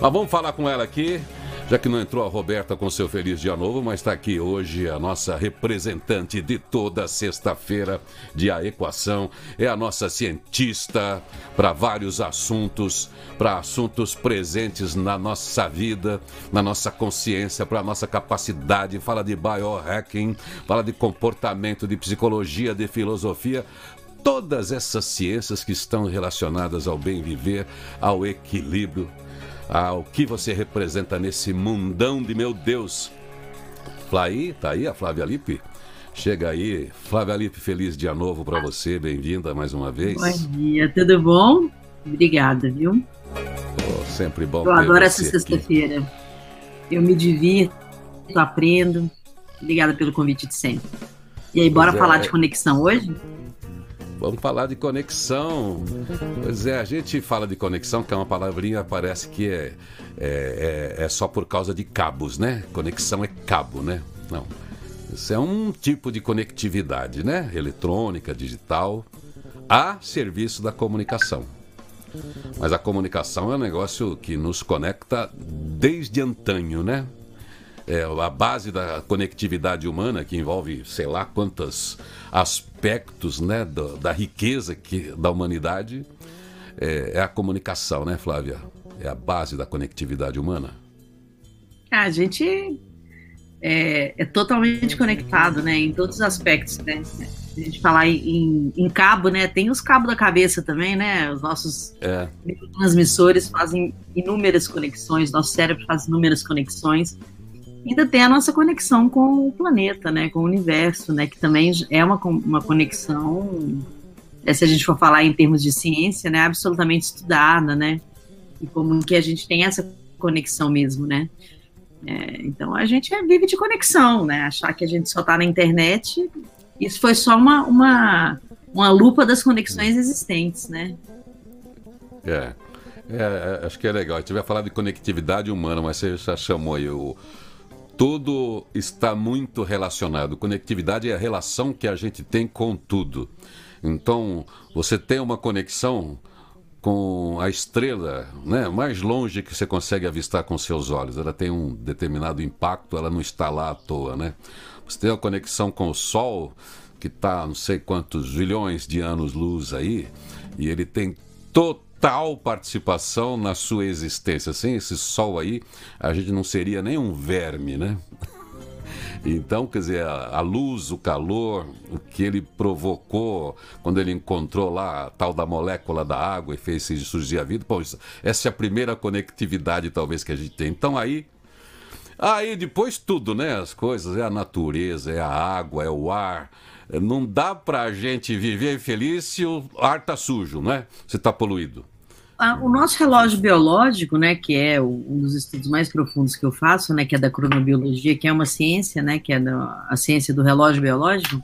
Mas vamos falar com ela aqui. Já que não entrou a Roberta com seu feliz dia novo, mas está aqui hoje a nossa representante de toda sexta-feira de A Equação. É a nossa cientista para vários assuntos, para assuntos presentes na nossa vida, na nossa consciência, para a nossa capacidade. Fala de biohacking, fala de comportamento, de psicologia, de filosofia todas essas ciências que estão relacionadas ao bem viver, ao equilíbrio, ao que você representa nesse mundão de meu Deus. Flaí, tá aí a Flávia Lippe? Chega aí, Flávia Lippe, feliz dia novo para você, bem-vinda mais uma vez. Bom dia, tudo bom? Obrigada, viu? Oh, sempre bom. Eu adoro essa sexta-feira. Eu me divirto, aprendo. Obrigada pelo convite de sempre. E aí, bora é. falar de conexão hoje? Vamos falar de conexão. Pois é, a gente fala de conexão, que é uma palavrinha, parece que é, é, é, é só por causa de cabos, né? Conexão é cabo, né? Não. Isso é um tipo de conectividade, né? Eletrônica, digital, a serviço da comunicação. Mas a comunicação é um negócio que nos conecta desde antanho, né? é, a base da conectividade humana, que envolve sei lá quantos aspectos né, da, da riqueza que, da humanidade, é, é, a comunicação, né, Flávia? É a base da conectividade humana. A gente é, é totalmente conectado, né, em todos os aspectos, né? a gente falar em, em, cabo, né? Tem os cabos da cabeça também, né? Os nossos é. transmissores fazem inúmeras conexões, nosso cérebro faz inúmeras conexões ainda tem a nossa conexão com o planeta, né, com o universo, né, que também é uma, uma conexão, é, se a gente for falar em termos de ciência, né, absolutamente estudada, né, e como que a gente tem essa conexão mesmo, né. É, então a gente vive de conexão, né, achar que a gente só está na internet, isso foi só uma, uma, uma lupa das conexões existentes, né. É. É, é acho que é legal. A gente vai falar de conectividade humana, mas você já chamou aí o, tudo está muito relacionado. Conectividade é a relação que a gente tem com tudo. Então, você tem uma conexão com a estrela, né, mais longe que você consegue avistar com seus olhos. Ela tem um determinado impacto, ela não está lá à toa, né? Você tem uma conexão com o Sol, que está não sei quantos bilhões de anos-luz aí, e ele tem total total participação na sua existência. Sem esse sol aí, a gente não seria nem um verme, né? Então, quer dizer, a, luz, o calor, o que ele provocou quando ele encontrou lá a tal da molécula da água e fez surgir a vida, pô, isso, essa é a primeira conectividade talvez que a gente tem. Então aí, aí depois tudo, né? As coisas, é a natureza, é a água, é o ar, não dá pra gente viver feliz se o ar tá sujo, né? Se tá poluído. O nosso relógio biológico, né, que é um dos estudos mais profundos que eu faço, né, que é da cronobiologia, que é uma ciência, né, que é a ciência do relógio biológico,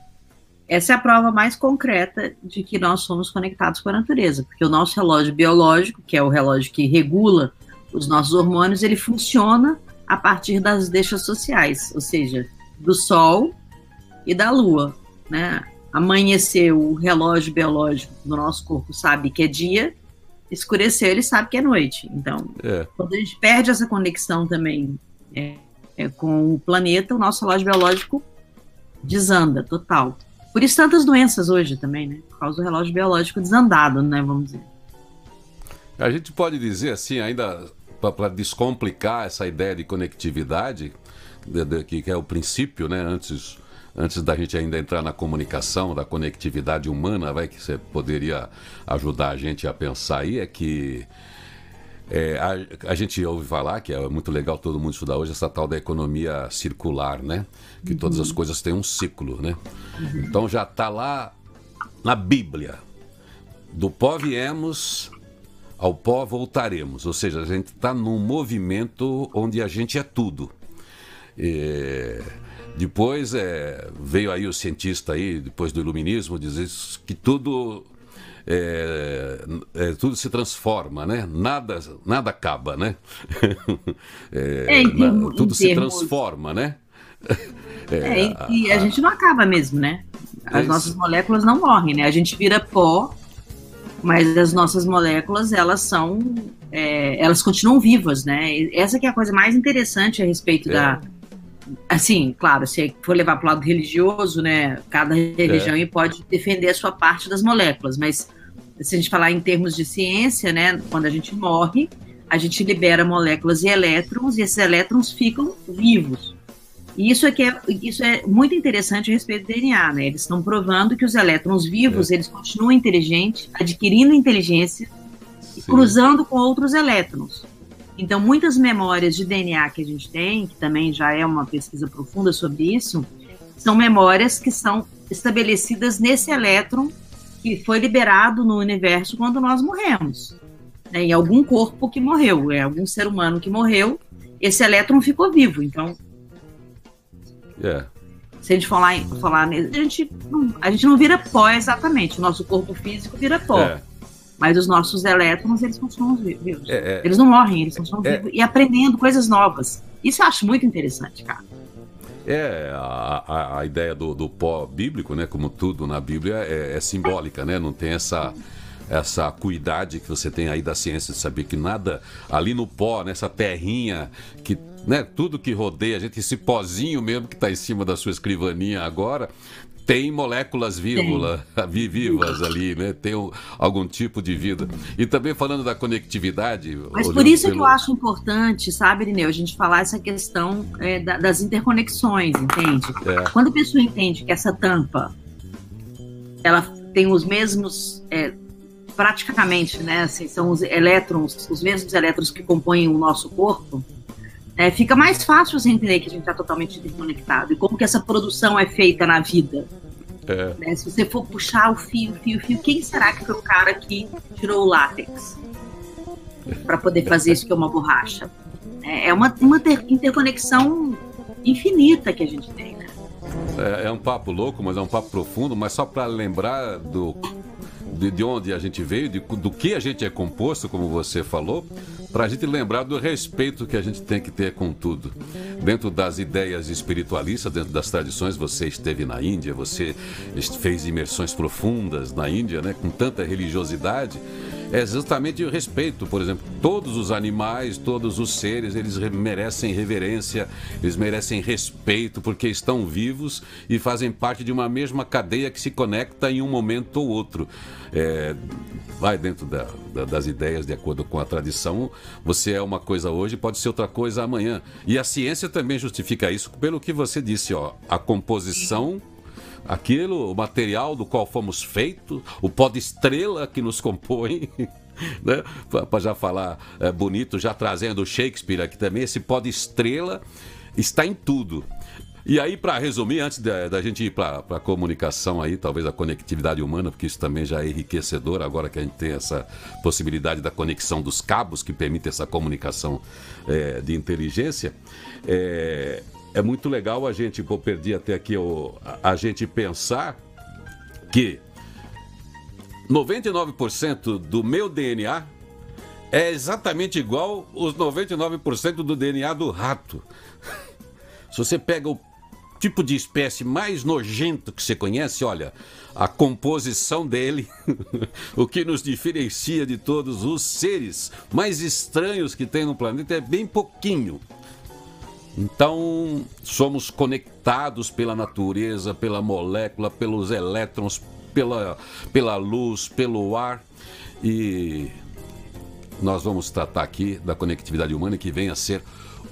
essa é a prova mais concreta de que nós somos conectados com a natureza, porque o nosso relógio biológico, que é o relógio que regula os nossos hormônios, ele funciona a partir das deixas sociais, ou seja, do Sol e da Lua né? Amanheceu o relógio biológico do nosso corpo sabe que é dia, escureceu, ele sabe que é noite. Então, é. quando a gente perde essa conexão também é, é, com o planeta, o nosso relógio biológico desanda total. Por isso tantas doenças hoje também, né? Por causa do relógio biológico desandado, né? Vamos dizer. A gente pode dizer assim, ainda para descomplicar essa ideia de conectividade, de, de, que é o princípio, né? Antes antes da gente ainda entrar na comunicação, da conectividade humana, vai que você poderia ajudar a gente a pensar aí, é que é, a, a, gente ouve falar, que é muito legal todo mundo estudar hoje, essa tal da economia circular, né? Que uhum. todas as coisas têm um ciclo, né? Uhum. Então já está lá na Bíblia. Do pó viemos, ao pó voltaremos. Ou seja, a gente está num movimento onde a gente é tudo. É... Depois é, veio aí o cientista aí, depois do iluminismo, dizer que tudo é, é, tudo se transforma, né? Nada, nada acaba, né? É, na, tudo se termos... transforma, né? É, e a, a, gente não acaba mesmo, né? As nossas moléculas não morrem, né? A gente vira pó mas as nossas moléculas elas são é, elas continuam vivas, né? Essa que é a coisa mais interessante a respeito é. da assim, claro, se for levar para o lado religioso, né? Cada religião é. pode defender a sua parte das moléculas, mas se a gente falar em termos de ciência, né? Quando a gente morre, a gente libera moléculas e elétrons e esses elétrons ficam vivos. E isso é, que é, isso é muito interessante a respeito do DNA, né? Eles estão provando que os elétrons vivos, é. eles continuam inteligentes, adquirindo inteligência e cruzando com outros elétrons. Então, muitas memórias de DNA que a gente tem, que também já é uma pesquisa profunda sobre isso, são memórias que são estabelecidas nesse elétron que foi liberado no universo quando nós morremos. Né? Em algum corpo que morreu, é algum ser humano que morreu, esse elétron ficou vivo. Então, é. Se a gente falar, falar a gente, não, a gente não vira pó exatamente. O nosso corpo físico vira pó. É. Mas os nossos elétrons, eles continuam vivos. É, é, eles não morrem, eles continuam é. vivos e aprendendo coisas novas. Isso eu acho muito interessante, cara. É, a, a, a ideia do, do, pó bíblico, né, como tudo na Bíblia, é, é, simbólica, né? Não tem essa, essa acuidade que você tem aí da ciência de saber que nada ali no pó, nessa terrinha que né, tudo que rodeia a gente, esse pozinho mesmo que está em cima da sua escrivaninha agora, tem moléculas vírgula, vivas ali, né? Tem algum tipo de vida. E também falando da conectividade. Mas por isso pelo... que eu acho importante, sabe, Irineu, a gente falar essa questão é, da, das interconexões, entende? É. Quando a pessoa entende que essa tampa ela tem os mesmos. É, praticamente, né? Assim, são os elétrons, os mesmos elétrons que compõem o nosso corpo é, fica mais fácil você entender que a gente está totalmente desconectado e como que essa produção é feita na vida. É. Né? Se você for puxar o fio, fio, fio, quem será que foi o cara que tirou o látex para poder fazer isso que é uma borracha? É, é uma, uma interconexão infinita que a gente tem, né? É, é um papo louco, mas é um papo profundo, mas só para lembrar do de, de onde a gente veio, de, do que a gente é composto, como você falou, para a gente lembrar do respeito que a gente tem que ter com tudo. Dentro das ideias espiritualistas, dentro das tradições, você esteve na Índia, você fez imersões profundas na Índia, né, com tanta religiosidade é justamente o respeito. Por exemplo, todos os animais, todos os seres, eles merecem reverência, eles merecem respeito porque estão vivos e fazem parte de uma mesma cadeia que se conecta em um momento ou outro. É, vai dentro da, da, das ideias, de acordo com a tradição. Você é uma coisa hoje, pode ser outra coisa amanhã. E a ciência também justifica isso pelo que você disse, ó, a composição aquilo, o material do qual fomos feitos, o pó de estrela que nos compõe. Né? Para já falar é, bonito, já trazendo Shakespeare aqui também, esse pó de estrela está em tudo. E aí, para resumir, antes da, da gente ir para a comunicação aí, talvez a conectividade humana, porque isso também já é enriquecedor, agora que a gente tem essa possibilidade da conexão dos cabos que permite essa comunicação é, de inteligência, é, é muito legal a gente, pô, perdi até aqui o, a, a gente pensar que 99% do meu DNA é exatamente igual os 99% do DNA do rato. Se você pega o tipo de espécie mais nojento que você conhece, olha, a composição dele, o que nos diferencia de todos os seres mais estranhos que tem no planeta é bem pouquinho. Então, somos conectados pela natureza, pela molécula, pelos elétrons, pela, pela luz, pelo ar. E nós vamos tratar aqui da conectividade humana que vem a ser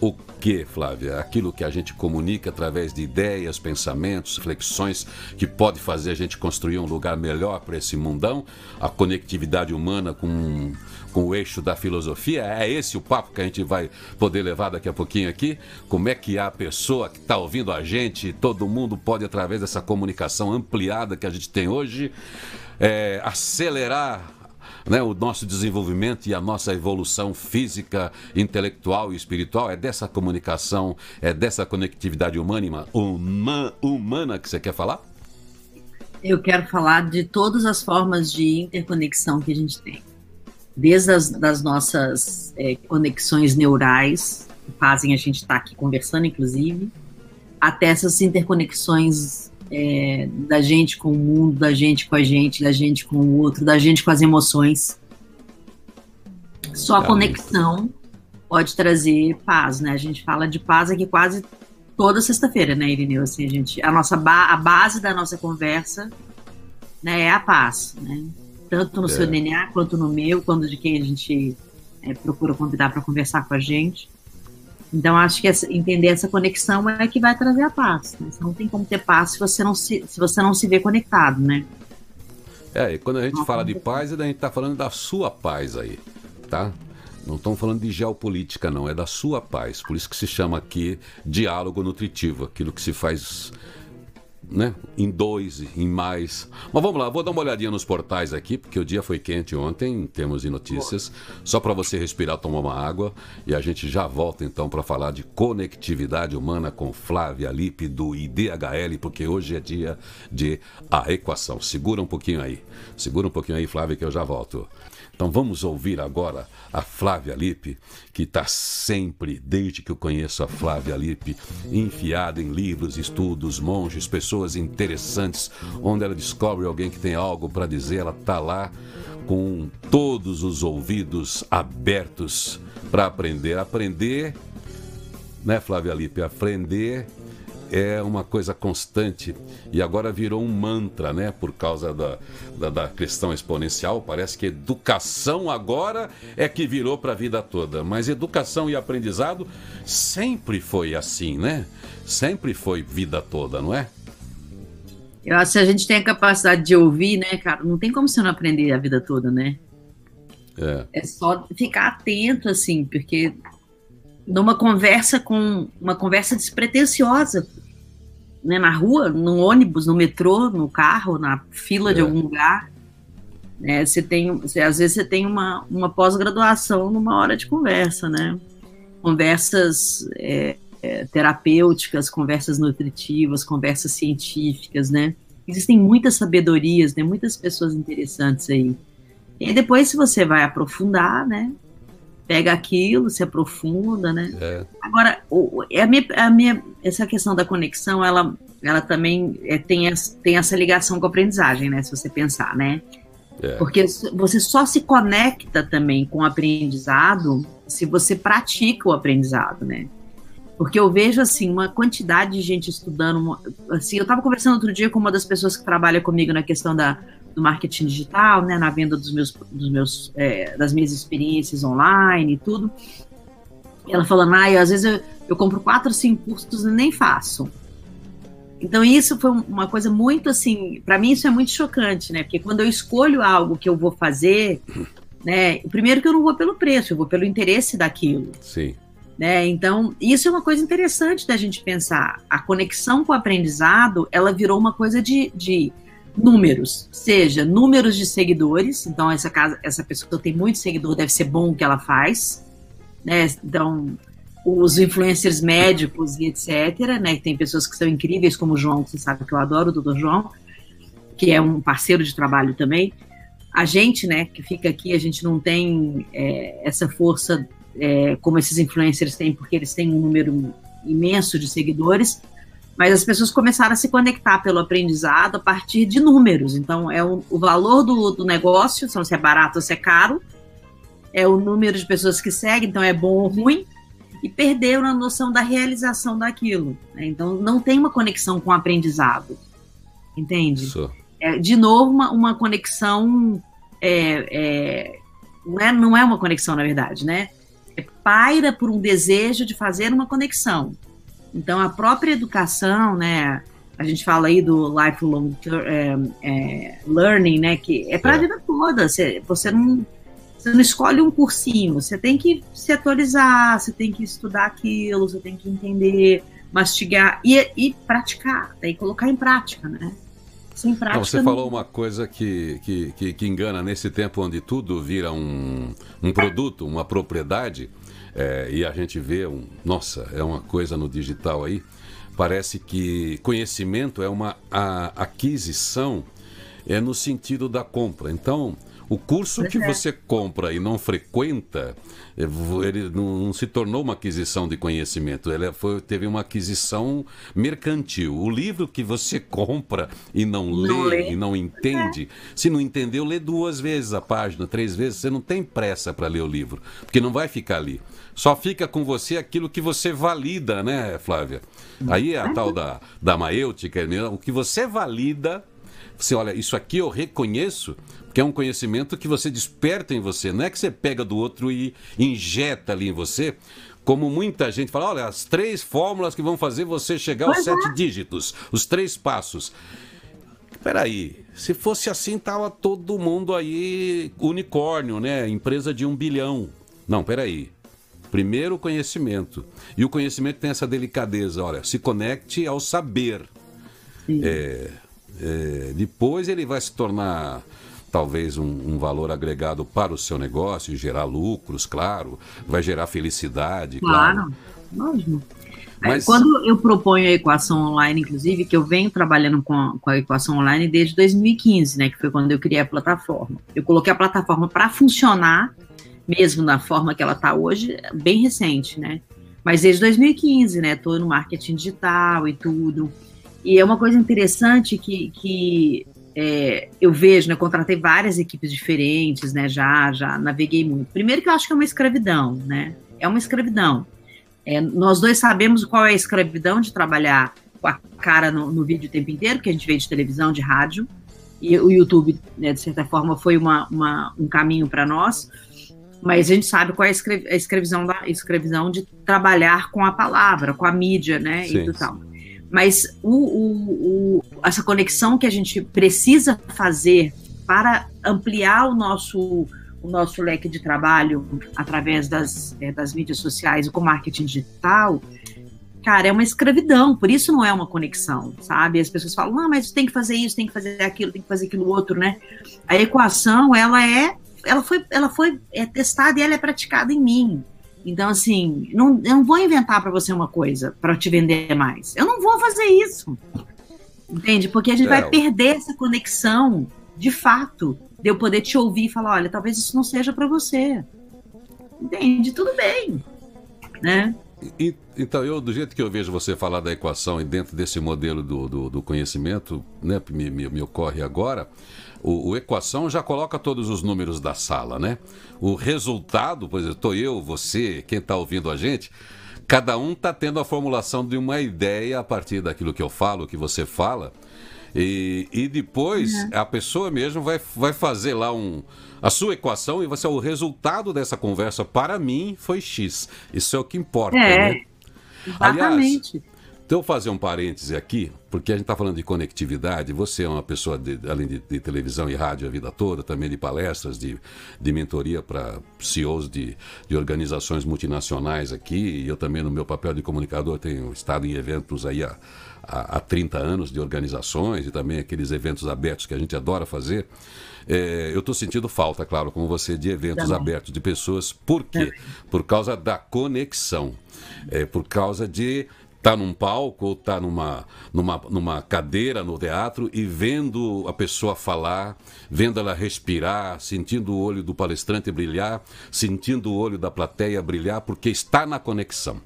o que, Flávia? Aquilo que a gente comunica através de ideias, pensamentos, reflexões, que pode fazer a gente construir um lugar melhor para esse mundão, a conectividade humana com com o eixo da filosofia. É esse o papo que a gente vai poder levar daqui a pouquinho aqui. Como é que a pessoa que está ouvindo a gente, todo mundo pode, através dessa comunicação ampliada que a gente tem hoje, é, acelerar né, o nosso desenvolvimento e a nossa evolução física, intelectual e espiritual. É dessa comunicação, é dessa conectividade humana, uma, humana que você quer falar? Eu quero falar de todas as formas de interconexão que a gente tem desde as das nossas é, conexões neurais, que fazem a gente estar tá aqui conversando, inclusive, até essas interconexões é, da gente com o mundo, da gente com a gente, da gente com o outro, da gente com as emoções. Só a conexão pode trazer paz, né? A gente fala de paz aqui quase toda sexta-feira, né, Irineu? Assim, a gente, a nossa ba a base da nossa conversa, né, é a paz, né? Tanto no é. seu DNA quanto no meu, quando de quem a gente é, procura convidar para conversar com a gente. Então, acho que essa, entender essa conexão é que vai trazer a paz. Né? Você não tem como ter paz se você não se, se, você não se vê conectado, né? É, e quando a gente não, fala de paz, a gente está falando da sua paz aí, tá? Não estamos falando de geopolítica, não, é da sua paz. Por isso que se chama aqui diálogo nutritivo, aquilo que se faz né? Em dois, em mais. Mas vamos lá, vou dar uma olhadinha nos portais aqui, porque o dia foi quente ontem, em termos de notícias. Só para você respirar, tomar uma água. E a gente já volta então para falar de conectividade humana com Flávia Lipe do IDHL, porque hoje é dia de a equação. Segura um pouquinho aí. Segura um pouquinho aí, Flávia, que eu já volto. Então vamos ouvir agora a Flávia Lippe, que está sempre, desde que eu conheço a Flávia Lippe, enfiada em livros, estudos, monges, pessoas interessantes, onde ela descobre alguém que tem algo para dizer, ela está lá com todos os ouvidos abertos para aprender. Aprender, né, Flávia Lippe? Aprender é uma coisa constante e agora virou um mantra, né? Por causa da, da, da questão exponencial. Parece que educação agora é que virou para a vida toda. Mas educação e aprendizado sempre foi assim, né? Sempre foi vida toda, não é? Eu acho que a gente tem a capacidade de ouvir, né, cara, não tem como você não aprender a vida toda, né? É. é só ficar atento, assim, porque numa conversa com uma conversa despretensiosa, né, na rua, no ônibus, no metrô, no carro, na fila é. de algum lugar. Né, você tem, você, às vezes você tem uma, uma pós-graduação numa hora de conversa, né? Conversas é, é, terapêuticas, conversas nutritivas, conversas científicas, né? Existem muitas sabedorias, né? Muitas pessoas interessantes aí. E depois, se você vai aprofundar, né? Pega aquilo, se aprofunda, né? É. Agora, o, é a minha, a minha, essa questão da conexão, ela, ela também é, tem, essa, tem essa ligação com a aprendizagem, né? Se você pensar, né? É. Porque você só se conecta também com o aprendizado se você pratica o aprendizado, né? Porque eu vejo, assim, uma quantidade de gente estudando. Assim, eu estava conversando outro dia com uma das pessoas que trabalha comigo na questão da, do marketing digital, né, na venda dos meus, dos meus, é, das minhas experiências online e tudo. Ela falando, ah, às vezes eu, eu compro quatro, cinco cursos e nem faço. Então isso foi uma coisa muito assim, para mim isso é muito chocante, né? Porque quando eu escolho algo que eu vou fazer, né? Primeiro que eu não vou pelo preço, eu vou pelo interesse daquilo. Sim. Né? Então, isso é uma coisa interessante da gente pensar. A conexão com o aprendizado, ela virou uma coisa de, de números, seja números de seguidores, então essa casa, essa pessoa tem muito seguidor, deve ser bom o que ela faz, né? Então, os influencers médicos e etc, né? Tem pessoas que são incríveis, como o João, que você sabe que eu adoro, o doutor João, que é um parceiro de trabalho também. A gente, né, que fica aqui, a gente não tem é, essa força é, como esses influencers têm, porque eles têm um número imenso de seguidores, mas as pessoas começaram a se conectar pelo aprendizado a partir de números. Então, é o, o valor do, do negócio, se é barato ou se é caro, é o número de pessoas que seguem, então é bom ou ruim, e perderam a noção da realização daquilo. Né? Então, não tem uma conexão com o aprendizado, entende? É, de novo, uma, uma conexão. É, é, não, é, não é uma conexão, na verdade, né? Paira por um desejo de fazer uma conexão. Então, a própria educação, né? A gente fala aí do lifelong é, é, learning, né? Que é para a é. vida toda. Você, você, não, você não escolhe um cursinho. Você tem que se atualizar, você tem que estudar aquilo, você tem que entender, mastigar e, e praticar, daí colocar em prática, né? Sem prática. Então, você não... falou uma coisa que, que, que, que, engana nesse tempo onde tudo vira um, um produto, uma propriedade. É, e a gente vê, um, nossa, é uma coisa no digital aí. Parece que conhecimento é uma aquisição é no sentido da compra. Então, O curso que é. você compra e não frequenta, eh, ele não, se tornou uma aquisição de conhecimento, ele foi, teve uma aquisição mercantil. O livro que você compra e não, não lê, lê, e não entende, é. se não entendeu, lê duas vezes a página, três vezes, você não tem pressa para ler o livro, porque não vai ficar ali. Só fica com você aquilo que você valida, né, Flávia? Aí é a tal da, da maêutica, né? o que você valida você olha, isso aqui eu reconheço, porque é um conhecimento que você desperta em você. Não é que você pega do outro e injeta ali em você, como muita gente fala, olha, as três fórmulas que vão fazer você chegar aos sete é. dígitos, os três passos. Peraí, se fosse assim, tava todo mundo aí unicórnio, né? Empresa de um bilhão. Não, peraí. Primeiro o conhecimento. E o conhecimento tem essa delicadeza, olha, se conecte ao saber. É, é, depois ele vai se tornar talvez um, um, valor agregado para o seu negócio, gerar lucros, claro, vai gerar felicidade. Claro, claro. lógico. Mas... Quando eu proponho a equação online, inclusive, que eu venho trabalhando com a, com a, equação online desde 2015, né, que foi quando eu criei a plataforma. Eu coloquei a plataforma para funcionar, mesmo na forma que ela está hoje, bem recente, né? Mas desde 2015, né? Estou no marketing digital e tudo. E é uma coisa interessante que, que é, eu vejo, né? Contratei várias equipes diferentes, né? Já, já naveguei muito. Primeiro que eu acho que é uma escravidão, né? É uma escravidão. É, nós dois sabemos qual é a escravidão de trabalhar com a cara no, no vídeo o tempo inteiro, que a gente vê de televisão, de rádio. E o YouTube, né, de certa forma, foi uma, uma um caminho para nós. Mas a gente sabe qual é a escravidão, da, escravidão de trabalhar com a palavra, com a mídia, né? Sim, e tal. Mas o, o, o, essa conexão que a gente precisa fazer para ampliar o nosso, o nosso leque de trabalho através das, é, das mídias sociais e com marketing digital, cara, é uma escravidão, por isso não é uma conexão, sabe? As pessoas falam, não, mas tem que fazer isso, tem que fazer aquilo, tem que fazer aquilo outro, né? A equação, ela é, ela foi, ela foi é, testada e ela é praticada em mim. Então, assim, não, eu não vou inventar para você uma coisa para te vender mais. Eu não vou fazer isso. Entende? Porque a gente é. vai perder essa conexão, de fato, de eu poder te ouvir e falar: olha, talvez isso não seja para você. Entende? Tudo bem. Né? E, então, eu, do jeito que eu vejo você falar da equação e dentro desse modelo do, do, do conhecimento, né, me, me, me ocorre agora, o, o, equação já coloca todos os números da sala, né? O resultado, pois estou eu, você, quem está ouvindo a gente, cada um está tendo a formulação de uma ideia a partir daquilo que eu falo, que você fala. E, e depois uhum. a pessoa mesmo vai, vai fazer lá um, a sua equação e vai ser o resultado dessa conversa para mim foi X. Isso é o que importa, é, né? Exatamente. Aliás, então, fazer um parêntese aqui, porque a gente está falando de conectividade. Você é uma pessoa, de, além de, de, televisão e rádio a vida toda, também de palestras, de, de mentoria para CEOs de, de organizações multinacionais aqui. E eu também, no meu papel de comunicador, tenho estado em eventos aí há, há, há 30 anos de organizações e também aqueles eventos abertos que a gente adora fazer. É, eu estou sentindo falta, claro, como você, de eventos também. abertos, de pessoas. Por quê? Por causa da conexão. É, por causa de tá num palco ou tá numa, numa, numa cadeira no teatro e vendo a pessoa falar, vendo ela respirar, sentindo o olho do palestrante brilhar, sentindo o olho da plateia brilhar, porque está na conexão.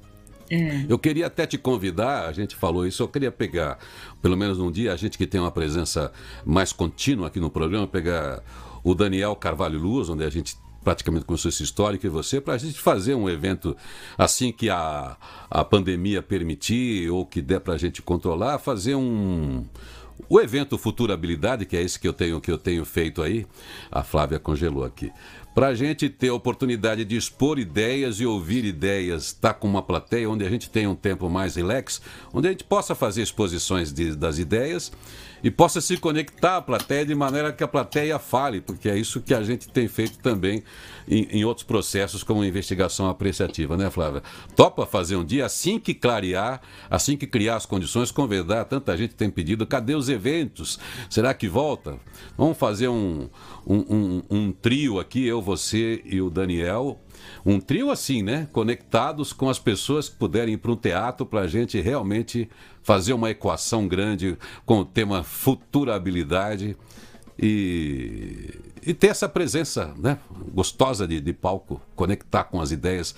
É. Eu queria até te convidar, a gente falou isso, eu queria pegar, pelo menos um dia, a gente que tem uma presença mais contínua aqui no programa, pegar o Daniel Carvalho Luz, onde a gente praticamente com esse histórico e você, para a gente fazer um evento assim que a, a pandemia permitir ou que der para a gente controlar, fazer um. O evento Futurabilidade, que é esse que eu tenho que eu tenho feito aí, a Flávia congelou aqui para a gente ter a oportunidade de expor ideias e ouvir ideias, estar tá com uma plateia onde a gente tenha um tempo mais relax, onde a gente possa fazer exposições de, das ideias e possa se conectar à plateia de maneira que a plateia fale, porque é isso que a gente tem feito também em, em outros processos, como investigação apreciativa, né, Flávia? Topa fazer um dia, assim que clarear, assim que criar as condições, convidar, tanta gente tem pedido, cadê os eventos? Será que volta? Vamos fazer um, um, um, um trio aqui, eu, você e o Daniel, um trio assim, né? Conectados com as pessoas que puderem ir para um teatro para a gente realmente fazer uma equação grande com o tema futurabilidade. e, e ter essa presença né, gostosa de, de palco, conectar com as ideias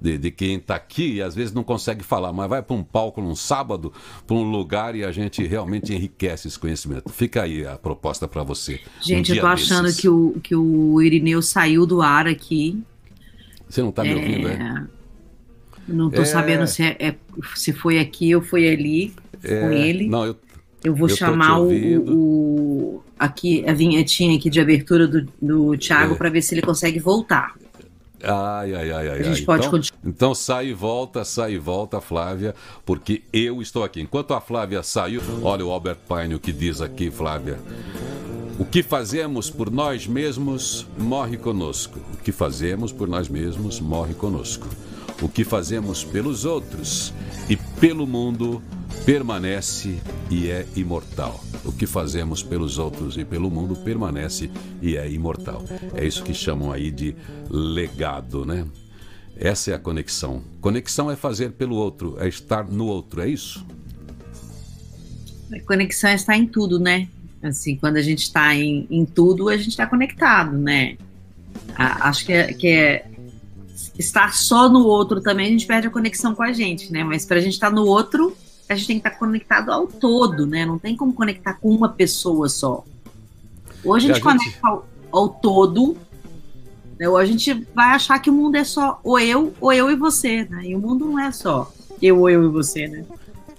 de, de quem está aqui e às vezes não consegue falar, mas vai para um palco num sábado, para um lugar e a gente realmente enriquece esse conhecimento. Fica aí a proposta para você. Gente, um eu tô achando que o, que o Irineu saiu do ar aqui. Você não está me é... ouvindo, é? Não estou é... sabendo se, é, é, se foi aqui ou foi ali é... com ele. Não, eu, eu vou eu chamar o, o, aqui a vinhetinha aqui de abertura do, do Thiago é. para ver se ele consegue voltar. Ai, ai, ai, ai. A gente pode então, continuar. Então sai e volta, sai e volta, Flávia, porque eu estou aqui. Enquanto a Flávia saiu, olha o Albert Pine o que diz aqui, Flávia. O que fazemos por nós mesmos morre conosco. O que fazemos por nós mesmos morre conosco. O que fazemos pelos outros e pelo mundo permanece e é imortal. O que fazemos pelos outros e pelo mundo permanece e é imortal. É isso que chamam aí de legado, né? Essa é a conexão. Conexão é fazer pelo outro, é estar no outro, é isso? A conexão é estar em tudo, né? Assim, quando a gente está em, em tudo, a gente está conectado, né? A, acho que é, que é estar só no outro também, a gente perde a conexão com a gente, né? Mas para a gente estar tá no outro, a gente tem que estar conectado ao todo, né? Não tem como conectar com uma pessoa só. Ou a gente, a gente... conecta ao, ao todo, né? ou a gente vai achar que o mundo é só ou eu, ou eu e você, né? E o mundo não é só eu, ou eu e você, né?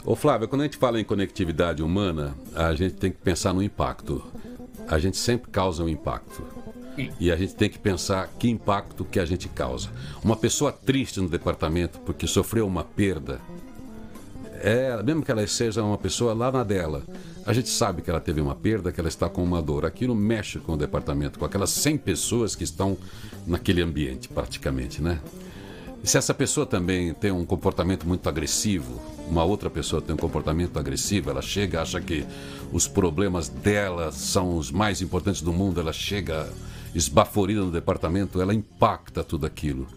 Ô Flávia, quando a gente fala em conectividade humana, a gente tem que pensar no impacto. A gente sempre causa um impacto. E a gente tem que pensar que impacto que a gente causa. Uma pessoa triste no departamento porque sofreu uma perda, é, mesmo que ela seja uma pessoa lá na dela, a gente sabe que ela teve uma perda, que ela está com uma dor. Aquilo mexe com o departamento, com aquelas 100 pessoas que estão naquele ambiente, praticamente, né? Se essa pessoa também tem um comportamento muito agressivo, uma outra pessoa tem um comportamento agressivo, ela chega, acha que os problemas dela são os mais importantes do mundo, ela chega esbaforida no departamento, ela impacta tudo aquilo.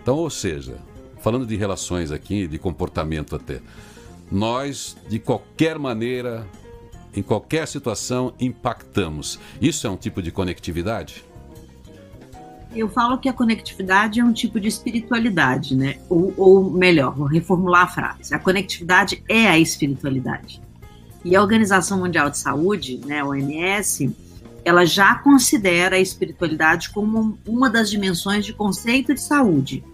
Então, ou seja, falando de relações aqui, de comportamento até, nós, de qualquer maneira, em qualquer situação, impactamos. Isso é um tipo de conectividade? Eu falo que a conectividade é um tipo de espiritualidade, né? Ou, ou melhor, vou reformular a frase. A conectividade é a espiritualidade. E a Organização Mundial de Saúde, né, a OMS, ela já considera a espiritualidade como uma das dimensões de conceito de saúde.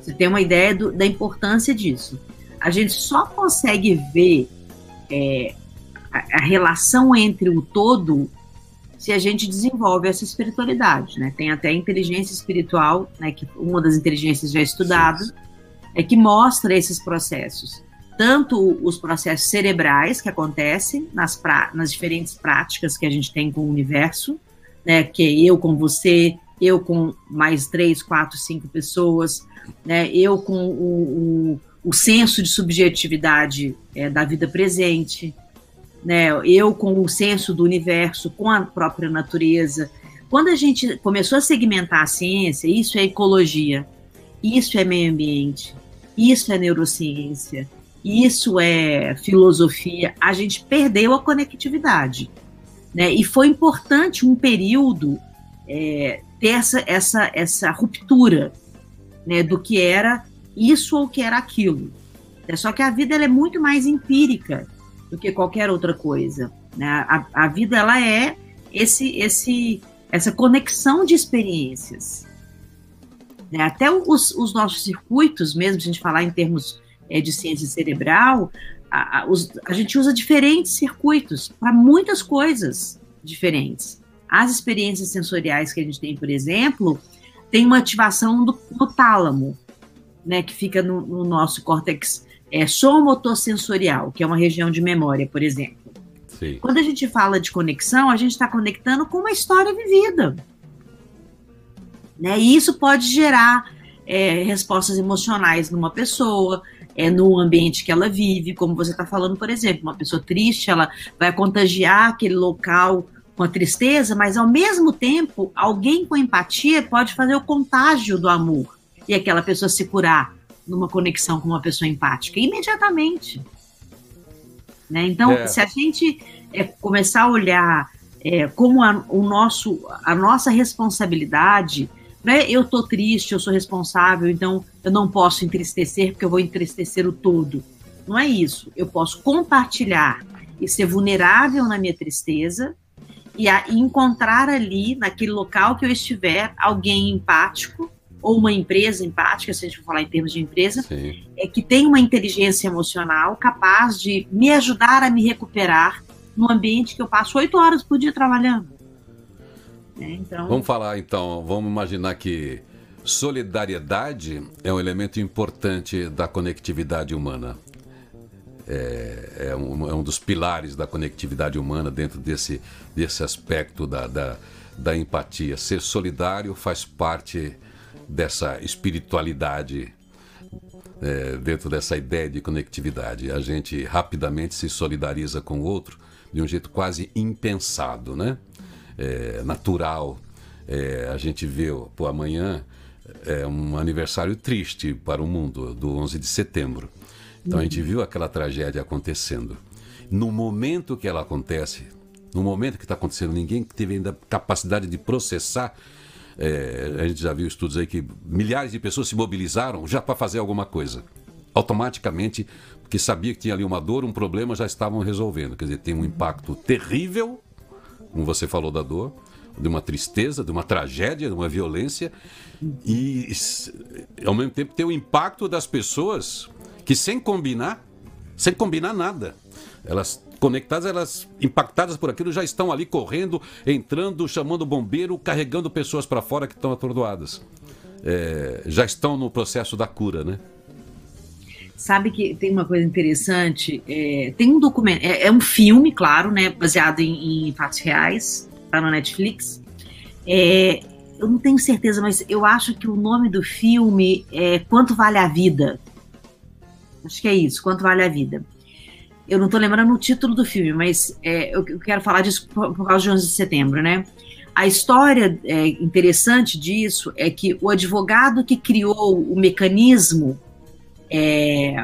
Você tem uma ideia do, da importância disso a gente só consegue ver é, a, a, relação entre o todo se a gente desenvolve essa espiritualidade, né? Tem até a inteligência espiritual, né, que uma das inteligências já estudadas, é que mostra esses processos. Tanto os processos cerebrais que acontecem nas, nas diferentes práticas que a gente tem com o universo, né, que é eu com você, eu com mais três, quatro, cinco pessoas, né, eu com o, o o senso de subjetividade é, da vida presente, né? Eu com o senso do universo, com a própria natureza. Quando a gente começou a segmentar a ciência, isso é ecologia, isso é meio ambiente, isso é neurociência, isso é filosofia, a gente perdeu a conectividade. Né? E foi importante um período é, ter essa, essa, essa ruptura né, do que era isso ou que era aquilo. É só que a vida ela é muito mais empírica do que qualquer outra coisa. Né? A, a vida ela é esse, esse, essa conexão de experiências. Né? Até os, os, nossos circuitos, mesmo se a gente falar em termos é, de ciência cerebral, a, a, os, a gente usa diferentes circuitos para muitas coisas diferentes. As experiências sensoriais que a gente tem, por exemplo, tem uma ativação do, do tálamo, né, que fica no, no nosso córtex é, somotossensorial, que é uma região de memória, por exemplo. Sim. Quando a gente fala de conexão, a gente está conectando com uma história vivida. Né? E isso pode gerar é, respostas emocionais numa pessoa, é, no ambiente que ela vive, como você está falando, por exemplo, uma pessoa triste, ela vai contagiar aquele local com a tristeza, mas ao mesmo tempo, alguém com empatia pode fazer o contágio do amor e aquela pessoa se curar numa conexão com uma pessoa empática imediatamente. Né? Então, é. se a gente é, começar a olhar é, como a, o nosso, a nossa responsabilidade, né? Eu tô triste, eu sou responsável, então eu não posso entristecer porque eu vou entristecer o todo. Não é isso. Eu posso compartilhar e ser vulnerável na minha tristeza e, a, e encontrar ali, naquele local que eu estiver, alguém empático ou uma empresa empática, se a gente for falar em termos de empresa, Sim. é que tem uma inteligência emocional capaz de me ajudar a me recuperar no ambiente que eu passo oito horas por dia trabalhando. É, então... Vamos falar então, vamos imaginar que solidariedade é um elemento importante da conectividade humana. É, é, um, é um dos pilares da conectividade humana dentro desse, desse aspecto da, da, da empatia. Ser solidário faz parte dessa espiritualidade é, dentro dessa ideia de conectividade. A gente rapidamente se solidariza com o outro de um jeito quase impensado, né? É, natural. É, a gente vê, pô, amanhã é um aniversário triste para o mundo, do 11 de setembro. Então a gente viu aquela tragédia acontecendo. No momento que ela acontece, no momento que está acontecendo, ninguém teve ainda capacidade de processar. É, a gente já viu estudos aí que milhares de pessoas se mobilizaram já para fazer alguma coisa. Automaticamente que sabia que tinha ali uma dor, um problema, já estavam resolvendo. Quer dizer, tem um impacto terrível, como você falou da dor, de uma tristeza, de uma tragédia, de uma violência, e ao mesmo tempo tem o impacto das pessoas que sem combinar, sem combinar nada, elas conectadas, elas impactadas por aquilo já estão ali correndo, entrando, chamando o bombeiro, carregando pessoas para fora que estão atordoadas. É, já estão no processo da cura, né? Sabe que tem uma coisa interessante? É, tem um documento, é, é, um filme, claro, né, baseado em, em fatos reais, tá no Netflix. É, eu não tenho certeza, mas eu acho que o nome do filme é Quanto Vale a Vida. Acho que é isso, Quanto Vale a Vida. Eu não estou lembrando o título do filme, mas é, eu, quero falar disso por, por, causa de 11 de setembro, né? A história é, interessante disso é que o advogado que criou o mecanismo é,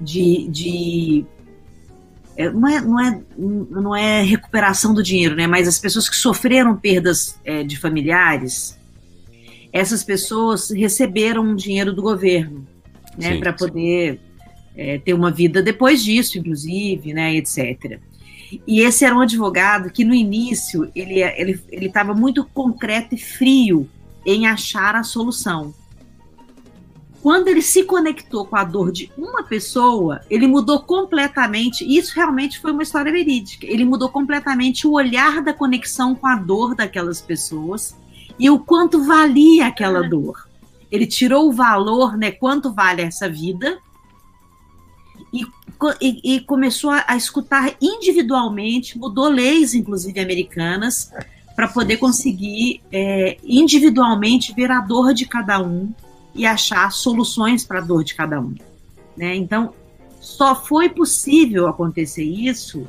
de, de é, não, é, não, é, não é recuperação do dinheiro, né? Mas as pessoas que sofreram perdas é, de familiares, essas pessoas receberam dinheiro do governo, né? Para poder é, ter uma vida depois disso, inclusive, né? Etc. E esse era um advogado que no início ele ele ele estava muito concreto e frio em achar a solução quando ele se conectou com a dor de uma pessoa, ele mudou completamente. Isso realmente foi uma história verídica. Ele mudou completamente o olhar da conexão com a dor daquelas pessoas e o quanto valia aquela dor. Ele tirou o valor, né? Quanto vale essa vida? E, e, começou a, a escutar individualmente, mudou leis, inclusive americanas, para poder conseguir é, individualmente ver a dor de cada um e achar soluções para a dor de cada um. Né? Então, só foi possível acontecer isso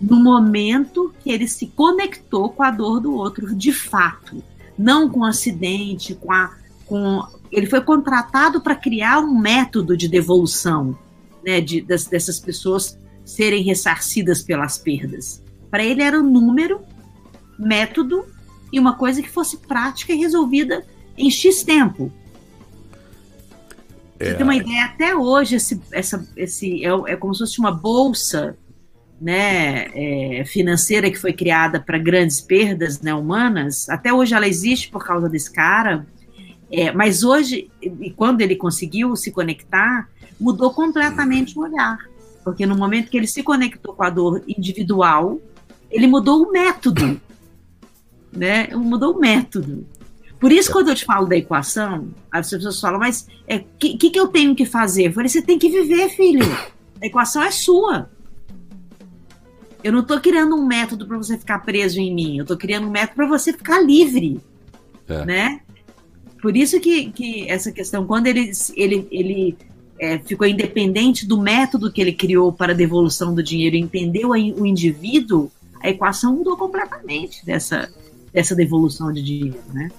no momento que ele se conectou com a dor do outro de fato, não com acidente, com a, com ele foi contratado para criar um método de devolução, né, de, das, dessas pessoas serem ressarcidas pelas perdas. Para ele era um número, método e uma coisa que fosse prática e resolvida em X tempo. É. Você tem uma ideia, até hoje, esse, essa, esse, é, é como se fosse uma bolsa né, é, financeira que foi criada para grandes perdas né, humanas. Até hoje ela existe por causa desse cara. É, mas hoje, e quando ele conseguiu se conectar, mudou completamente o olhar. Porque no momento que ele se conectou com a dor individual, ele mudou o método. Né? Mudou o método. Por isso, quando eu te falo da equação, as pessoas falam, mas o é, que, que, eu tenho que fazer? Eu falei, você tem que viver, filho. A equação é sua. Eu não estou criando um método para você ficar preso em mim. Eu estou criando um método para você ficar livre, é. né? Por isso que, que essa questão, quando ele, ele, ele é, ficou independente do método que ele criou para a devolução do dinheiro, entendeu o indivíduo, a equação mudou completamente dessa, dessa devolução de dinheiro, né?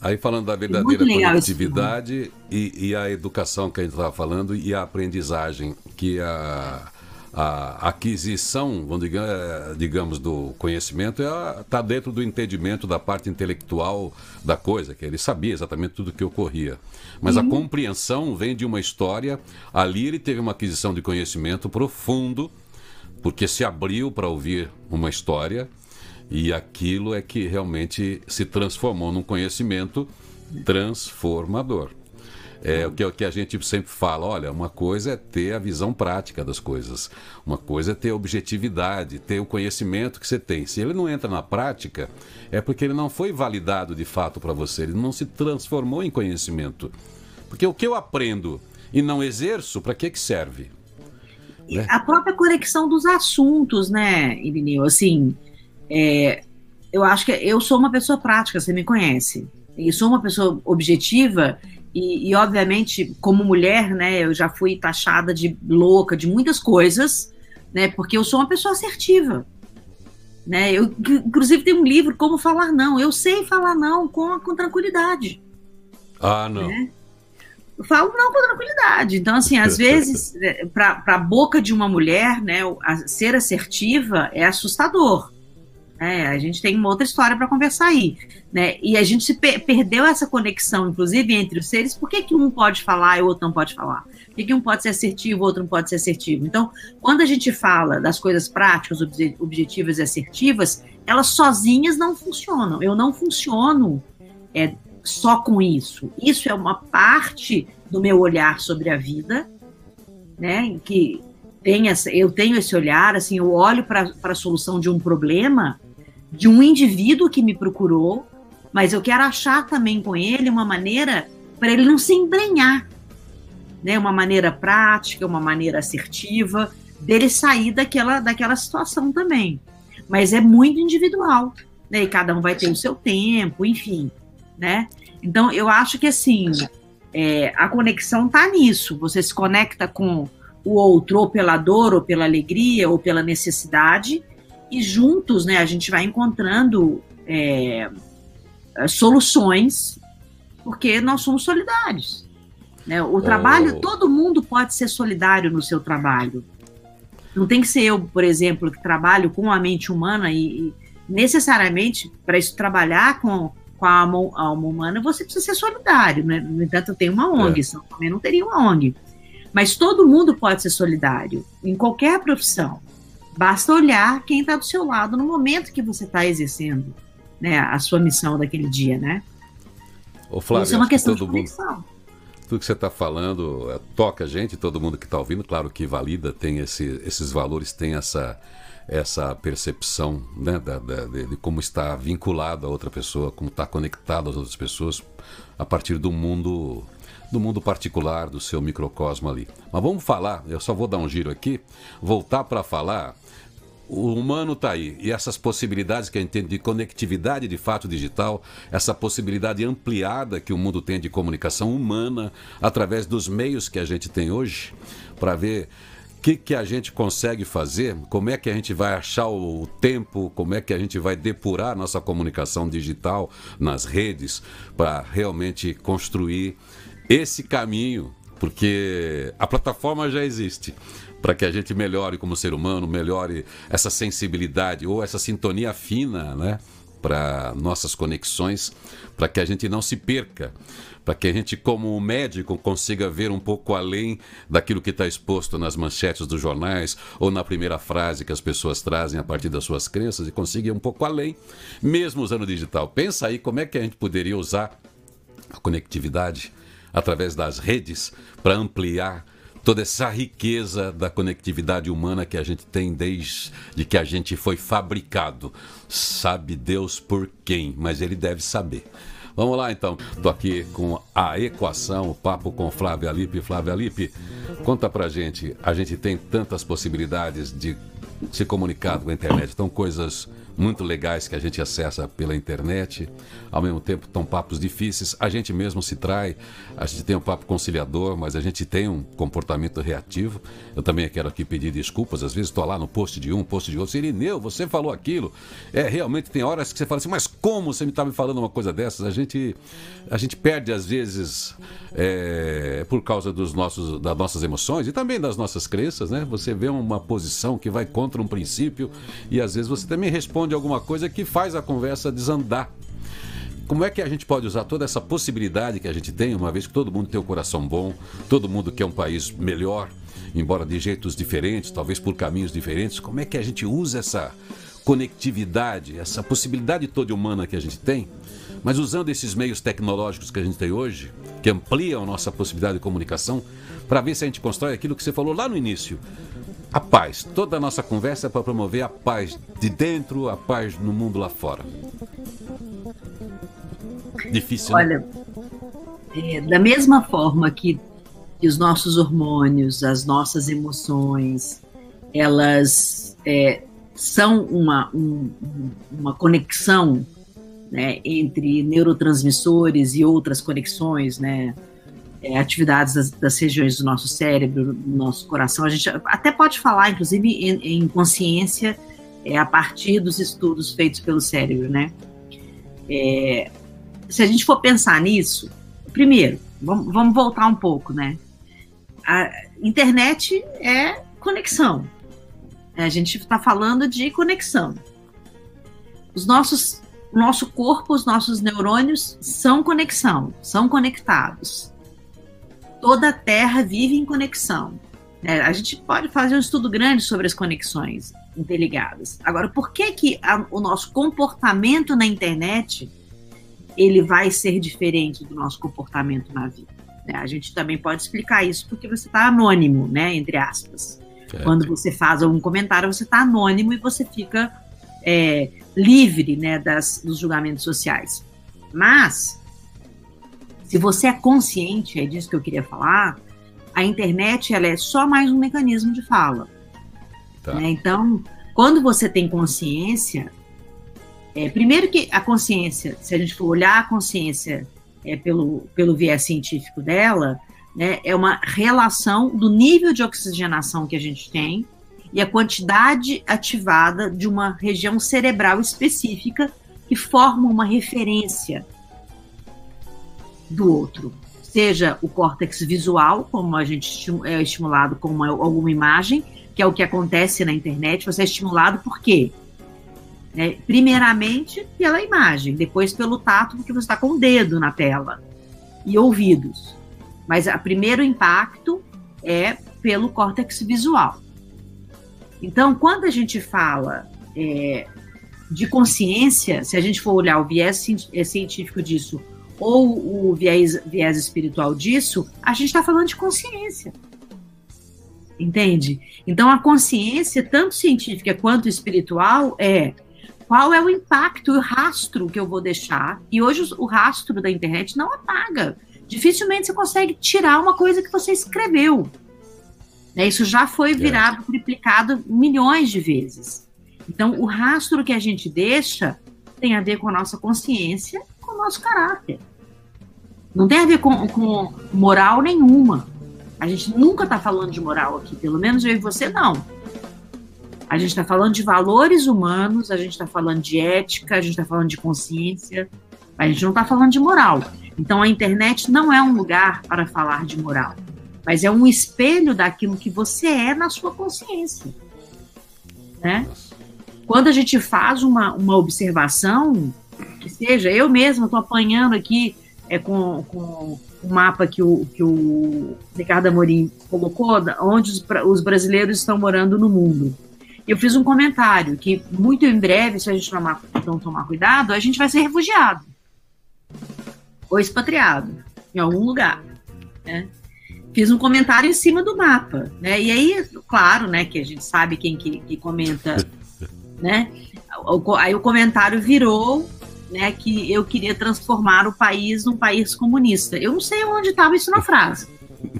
Aí falando da verdadeira conectividade e, e, a educação que a gente estava falando e a aprendizagem que a, a aquisição, é, digamos, do conhecimento está dentro do entendimento da parte intelectual da coisa, que ele sabia exatamente tudo o que ocorria. Mas uhum. a compreensão vem de uma história. Ali ele teve uma aquisição de conhecimento profundo, porque se abriu para ouvir uma história, e aquilo é que realmente se transformou num conhecimento transformador. É o que, o que a gente sempre fala: olha, uma coisa é ter a visão prática das coisas, uma coisa é ter a objetividade, ter o conhecimento que você tem. Se ele não entra na prática, é porque ele não foi validado de fato para você, ele não se transformou em conhecimento. Porque o que eu aprendo e não exerço, para que, que serve? Né? A própria conexão dos assuntos, né, Irineu? Assim, é, eu acho que eu sou uma pessoa prática, você me conhece. E sou uma pessoa objetiva e, e, obviamente, como mulher, né, eu já fui taxada de louca de muitas coisas, né, porque eu sou uma pessoa assertiva. Né? Eu, inclusive, tem um livro, Como Falar Não. Eu sei falar não com, com tranquilidade. Ah, não. Né? Eu falo não com tranquilidade. Então, assim, às vezes, é, para a boca de uma mulher, né, ser assertiva é assustador. É, a gente tem uma outra história para conversar aí. Né? E a gente perdeu essa conexão, inclusive, entre os seres. Por que, que um pode falar e o outro não pode falar? Por que, que um pode ser assertivo e o outro não pode ser assertivo? Então, quando a gente fala das coisas práticas, objetivas e assertivas, elas sozinhas não funcionam. Eu não funciono é, só com isso. Isso é uma parte do meu olhar sobre a vida, né? Que tem essa, eu tenho esse olhar, assim, eu olho para a solução de um problema de um indivíduo que me procurou, mas eu quero achar também com ele uma maneira para ele não se embrenhar, né? Uma maneira prática, uma maneira assertiva dele sair daquela daquela situação também. Mas é muito individual, né? E cada um vai ter o seu tempo, enfim, né? Então eu acho que assim é, a conexão tá nisso. Você se conecta com o outro ou pela dor, ou pela alegria, ou pela necessidade, e juntos, né, a gente vai encontrando é, é, soluções, porque nós somos solidários. Né? O trabalho, oh. todo mundo pode ser solidário no seu trabalho. Não tem que ser eu, por exemplo, que trabalho com a mente humana e, e necessariamente para isso trabalhar com, com a alma, alma, humana você precisa ser solidário. Né? No entanto, eu tenho uma ONG, é. senão também não teria uma ONG. Mas todo mundo pode ser solidário em qualquer profissão. Basta olhar quem está do seu lado no momento que você está exercendo né, a sua missão daquele dia, né? Ô, Flávio, Isso é uma questão de conexão. Mundo, tudo que você está falando é, toca a gente, todo mundo que está ouvindo, claro que valida, tem esse, esses valores, tem essa, essa percepção né, da, da, de, de, como está vinculado a outra pessoa, como está conectado às outras pessoas a partir do mundo do mundo particular, do seu microcosmo ali. Mas vamos falar, eu só vou dar um giro aqui, voltar para falar o humano está aí. E essas possibilidades que a gente tem de conectividade de fato digital, essa possibilidade ampliada que o mundo tem de comunicação humana através dos meios que a gente tem hoje, para ver o que, que a gente consegue fazer, como é que a gente vai achar o tempo, como é que a gente vai depurar nossa comunicação digital nas redes para realmente construir esse caminho, porque a plataforma já existe para que a gente melhore como ser humano, melhore essa sensibilidade ou essa sintonia fina, né? Para nossas conexões, para que a gente não se perca, para que a gente, como médico, consiga ver um pouco além daquilo que está exposto nas manchetes dos jornais ou na primeira frase que as pessoas trazem a partir das suas crenças e consiga ir um pouco além, mesmo usando o digital. Pensa aí como é que a gente poderia usar a conectividade através das redes para ampliar toda essa riqueza da conectividade humana que a gente tem desde que a gente foi fabricado. Sabe Deus por quem, mas ele deve saber. Vamos lá então. Estou aqui com a equação, o papo com Flávia Alipe. Flávia Alipe, conta pra gente. A gente tem tantas possibilidades de se comunicar com a internet, então coisas muito legais que a gente acessa pela internet. Ao mesmo tempo, estão papos difíceis. A gente mesmo se trai, a gente tem um papo conciliador, mas a gente tem um comportamento reativo. Eu também quero aqui pedir desculpas. Às vezes estou lá no post de um, post de outro. Irineu, você falou aquilo. É, realmente tem horas que você fala assim, mas como você me está me falando uma coisa dessas? A gente, a gente perde, às vezes, é, por causa dos nossos, das nossas emoções e também das nossas crenças, né? Você vê uma posição que vai contra um princípio e às vezes você também responde alguma coisa que faz a conversa desandar. Como é que a gente pode usar toda essa possibilidade que a gente tem, uma vez que todo mundo tem um coração bom, todo mundo quer um país melhor, embora de jeitos diferentes, talvez por caminhos diferentes, como é que a gente usa essa conectividade, essa possibilidade toda humana que a gente tem, mas usando esses meios tecnológicos que a gente tem hoje, que ampliam a nossa possibilidade de comunicação, para ver se a gente constrói aquilo que você falou lá no início, a paz. Toda a nossa conversa é para promover a paz de dentro, a paz no mundo lá fora. Difícil. Né? Olha, né? é, da mesma forma que, que, os nossos hormônios, as nossas emoções, elas é, são uma, um, uma conexão né, entre neurotransmissores e outras conexões, né, é, atividades das, das, regiões do nosso cérebro, do nosso coração. A gente até pode falar, inclusive, em, em consciência é, a partir dos estudos feitos pelo cérebro, né? É, se a gente for pensar nisso, primeiro, vamos, vamos voltar um pouco, né? A internet é conexão. A gente está falando de conexão. Os nossos, nosso corpo, os nossos neurônios são conexão, são conectados toda a Terra vive em conexão. É, a gente pode fazer um estudo grande sobre as conexões interligadas. Agora, por que, que a, o nosso comportamento na internet ele vai ser diferente do nosso comportamento na vida? É, a gente também pode explicar isso porque você está anônimo, né, entre aspas. Quando você faz algum comentário, você está anônimo e você fica é, livre né, das, dos julgamentos sociais. Mas se você é consciente, é disso que eu queria falar, a internet ela é só mais um mecanismo de fala. Tá. Né? Então, quando você tem consciência, é, primeiro que a consciência, se a gente for olhar a consciência é, pelo, pelo viés científico dela, né, é uma relação do nível de oxigenação que a gente tem e a quantidade ativada de uma região cerebral específica que forma uma referência do outro. Seja o córtex visual, como a gente é estimulado com uma, alguma imagem, que é o que acontece na internet, você é estimulado por quê? É, primeiramente pela imagem, depois pelo tato, porque você está com o dedo na tela e ouvidos. Mas o primeiro impacto é pelo córtex visual. Então, quando a gente fala é, de consciência, se a gente for olhar o viés é, científico disso ou o viés, viés espiritual disso, a gente está falando de consciência. Entende? Então, a consciência, tanto científica quanto espiritual, é qual é o impacto, o rastro que eu vou deixar. E hoje o rastro da internet não apaga. Dificilmente você consegue tirar uma coisa que você escreveu. Né? Isso já foi virado, triplicado milhões de vezes. Então, o rastro que a gente deixa tem a ver com a nossa consciência, com o nosso caráter. Não tem a ver com, com moral nenhuma. A gente nunca está falando de moral aqui, pelo menos eu e você não. A gente está falando de valores humanos, a gente está falando de ética, a gente está falando de consciência, a gente não está falando de moral. Então a internet não é um lugar para falar de moral, mas é um espelho daquilo que você é na sua consciência. Né? Quando a gente faz uma, uma observação, que seja, eu mesma estou apanhando aqui é, com, com o mapa que o, que o Ricardo Amorim colocou, onde os, os brasileiros estão morando no mundo. Eu fiz um comentário que muito em breve, se a gente não, não tomar cuidado, a gente vai ser refugiado ou expatriado em algum lugar. Né? Fiz um comentário em cima do mapa, né? E aí, claro, né, que a gente sabe quem que, que comenta, né? Aí o comentário virou né, que eu queria transformar o país num país comunista. Eu não sei onde estava isso na frase.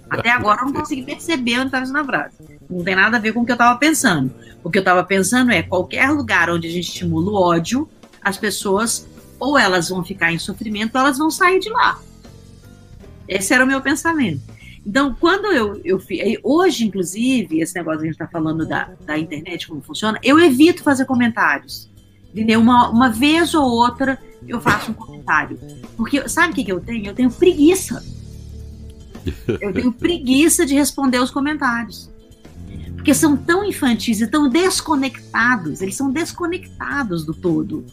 Até agora eu não consegui perceber onde estava isso na frase. não tem nada a ver com o que eu estava pensando. O que eu estava pensando é qualquer lugar onde a gente estimula o ódio, as pessoas ou elas vão ficar em sofrimento ou elas vão sair de lá. Esse era o meu pensamento. Então, quando eu, eu hoje, inclusive, esse negócio que a gente está falando da, da internet, como funciona, eu evito fazer comentários. Entendeu? Uma, uma vez ou outra eu faço um comentário. Porque sabe o que, que eu tenho? Eu tenho preguiça. Eu tenho preguiça de responder os comentários. Porque são tão infantis e tão desconectados, eles são desconectados do todo.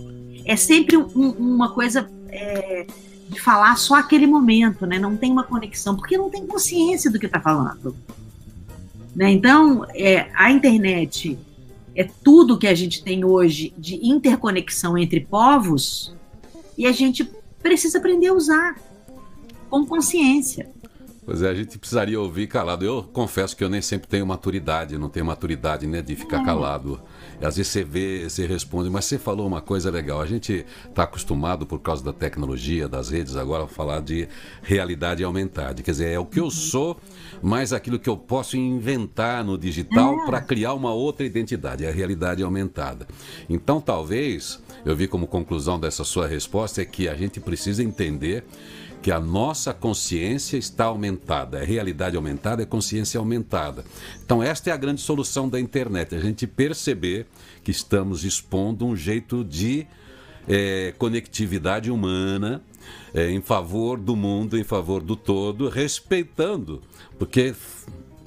É sempre um, uma coisa é, de falar só aquele momento, né? Não tem uma conexão, porque não tem consciência do que está falando. Né? Então, é, a internet é tudo que a gente tem hoje de interconexão entre povos e a gente precisa aprender a usar com consciência. Pois é, a gente precisaria ouvir calado. Eu confesso que eu nem sempre tenho maturidade, não tenho maturidade né, de ficar é. calado. Às vezes você vê, você responde, mas você falou uma coisa legal. A gente está acostumado, por causa da tecnologia, das redes, agora a falar de realidade aumentada. Quer dizer, é o que eu uhum. sou, mais aquilo que eu posso inventar no digital é. para criar uma outra identidade, é a realidade aumentada. Então, talvez, eu vi como conclusão dessa sua resposta, é que a gente precisa entender que a nossa consciência está aumentada, a realidade aumentada é consciência aumentada. Então, esta é a grande solução da internet, a gente perceber que estamos expondo um jeito de é, conectividade humana é, em favor do mundo, em favor do todo, respeitando, porque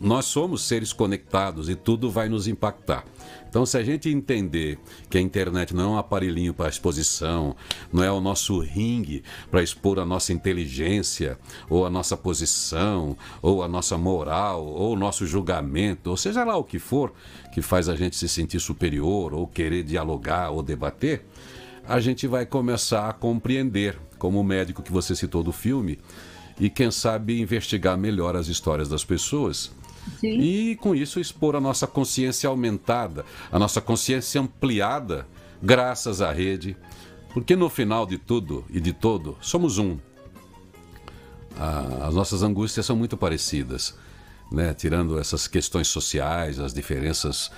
nós somos seres conectados e tudo vai nos impactar. Então, se a gente entender que a internet não é um aparelhinho para exposição, não é o nosso ringue para expor a nossa inteligência, ou a nossa posição, ou a nossa moral, ou o nosso julgamento, ou seja lá o que for que faz a gente se sentir superior, ou querer dialogar ou debater, a gente vai começar a compreender, como o médico que você citou do filme, e quem sabe investigar melhor as histórias das pessoas Sim. E com isso expor a nossa consciência aumentada, a nossa consciência ampliada, graças à rede. Porque no final de tudo e de todo, somos um. Ah, as nossas angústias são muito parecidas, né? tirando essas questões sociais, as diferenças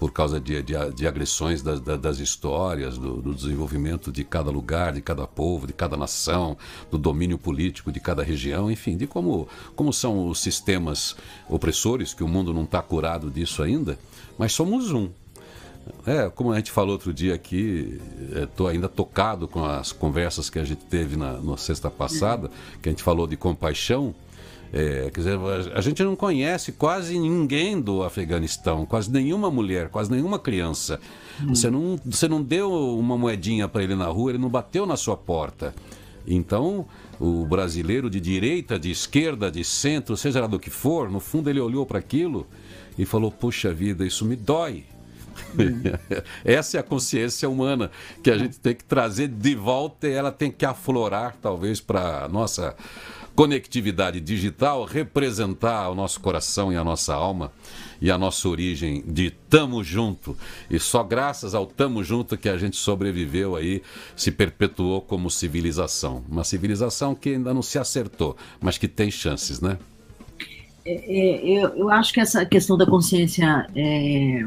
por causa de, de, de agressões das, das histórias, do, do, desenvolvimento de cada lugar, de cada povo, de cada nação, do domínio político de cada região, enfim, de como, como são os sistemas opressores, que o mundo não está curado disso ainda, mas somos um. É, como a gente falou outro dia aqui, estou ainda tocado com as conversas que a gente teve na, na sexta passada, que a gente falou de compaixão. É, quer dizer, a gente não conhece quase ninguém do Afeganistão, quase nenhuma mulher, quase nenhuma criança. Hum. Você, não, você não deu uma moedinha para ele na rua, ele não bateu na sua porta. Então, o brasileiro de direita, de esquerda, de centro, seja lá do que for, no fundo ele olhou para aquilo e falou: Puxa vida, isso me dói. Essa é a consciência humana que a gente tem que trazer de volta e ela tem que aflorar, talvez, para nossa conectividade digital representar o nosso coração e a nossa alma e a nossa origem de tamo junto. E só graças ao tamo junto que a gente sobreviveu aí, se perpetuou como civilização. Uma civilização que ainda não se acertou, mas que tem chances, né? É, é, eu, eu acho que essa questão da consciência é,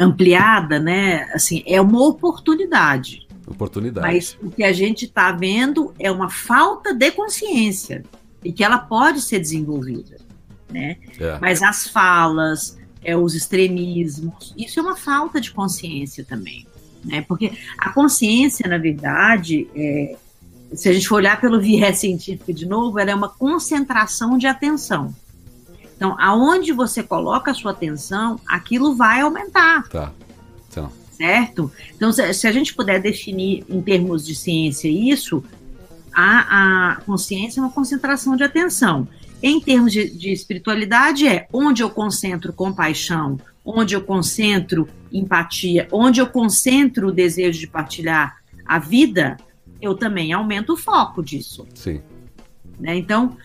ampliada, né, assim, é uma oportunidade. Oportunidade. Mas o que a gente está vendo é uma falta de consciência e que ela pode ser desenvolvida, né? É. Mas as falas, é, os extremismos, isso é uma falta de consciência também, né? Porque a consciência, na verdade, é, se a gente for olhar pelo viés científico de novo, ela é uma concentração de atenção. Então, aonde você coloca a sua atenção, aquilo vai aumentar. Tá. Então. Certo? Então, se, se a gente puder definir em termos de ciência isso, a, a consciência é uma concentração de atenção. Em termos de, de espiritualidade, é onde eu concentro compaixão, onde eu concentro empatia, onde eu concentro o desejo de partilhar a vida, eu também aumento o foco disso. Sim. Né? Então,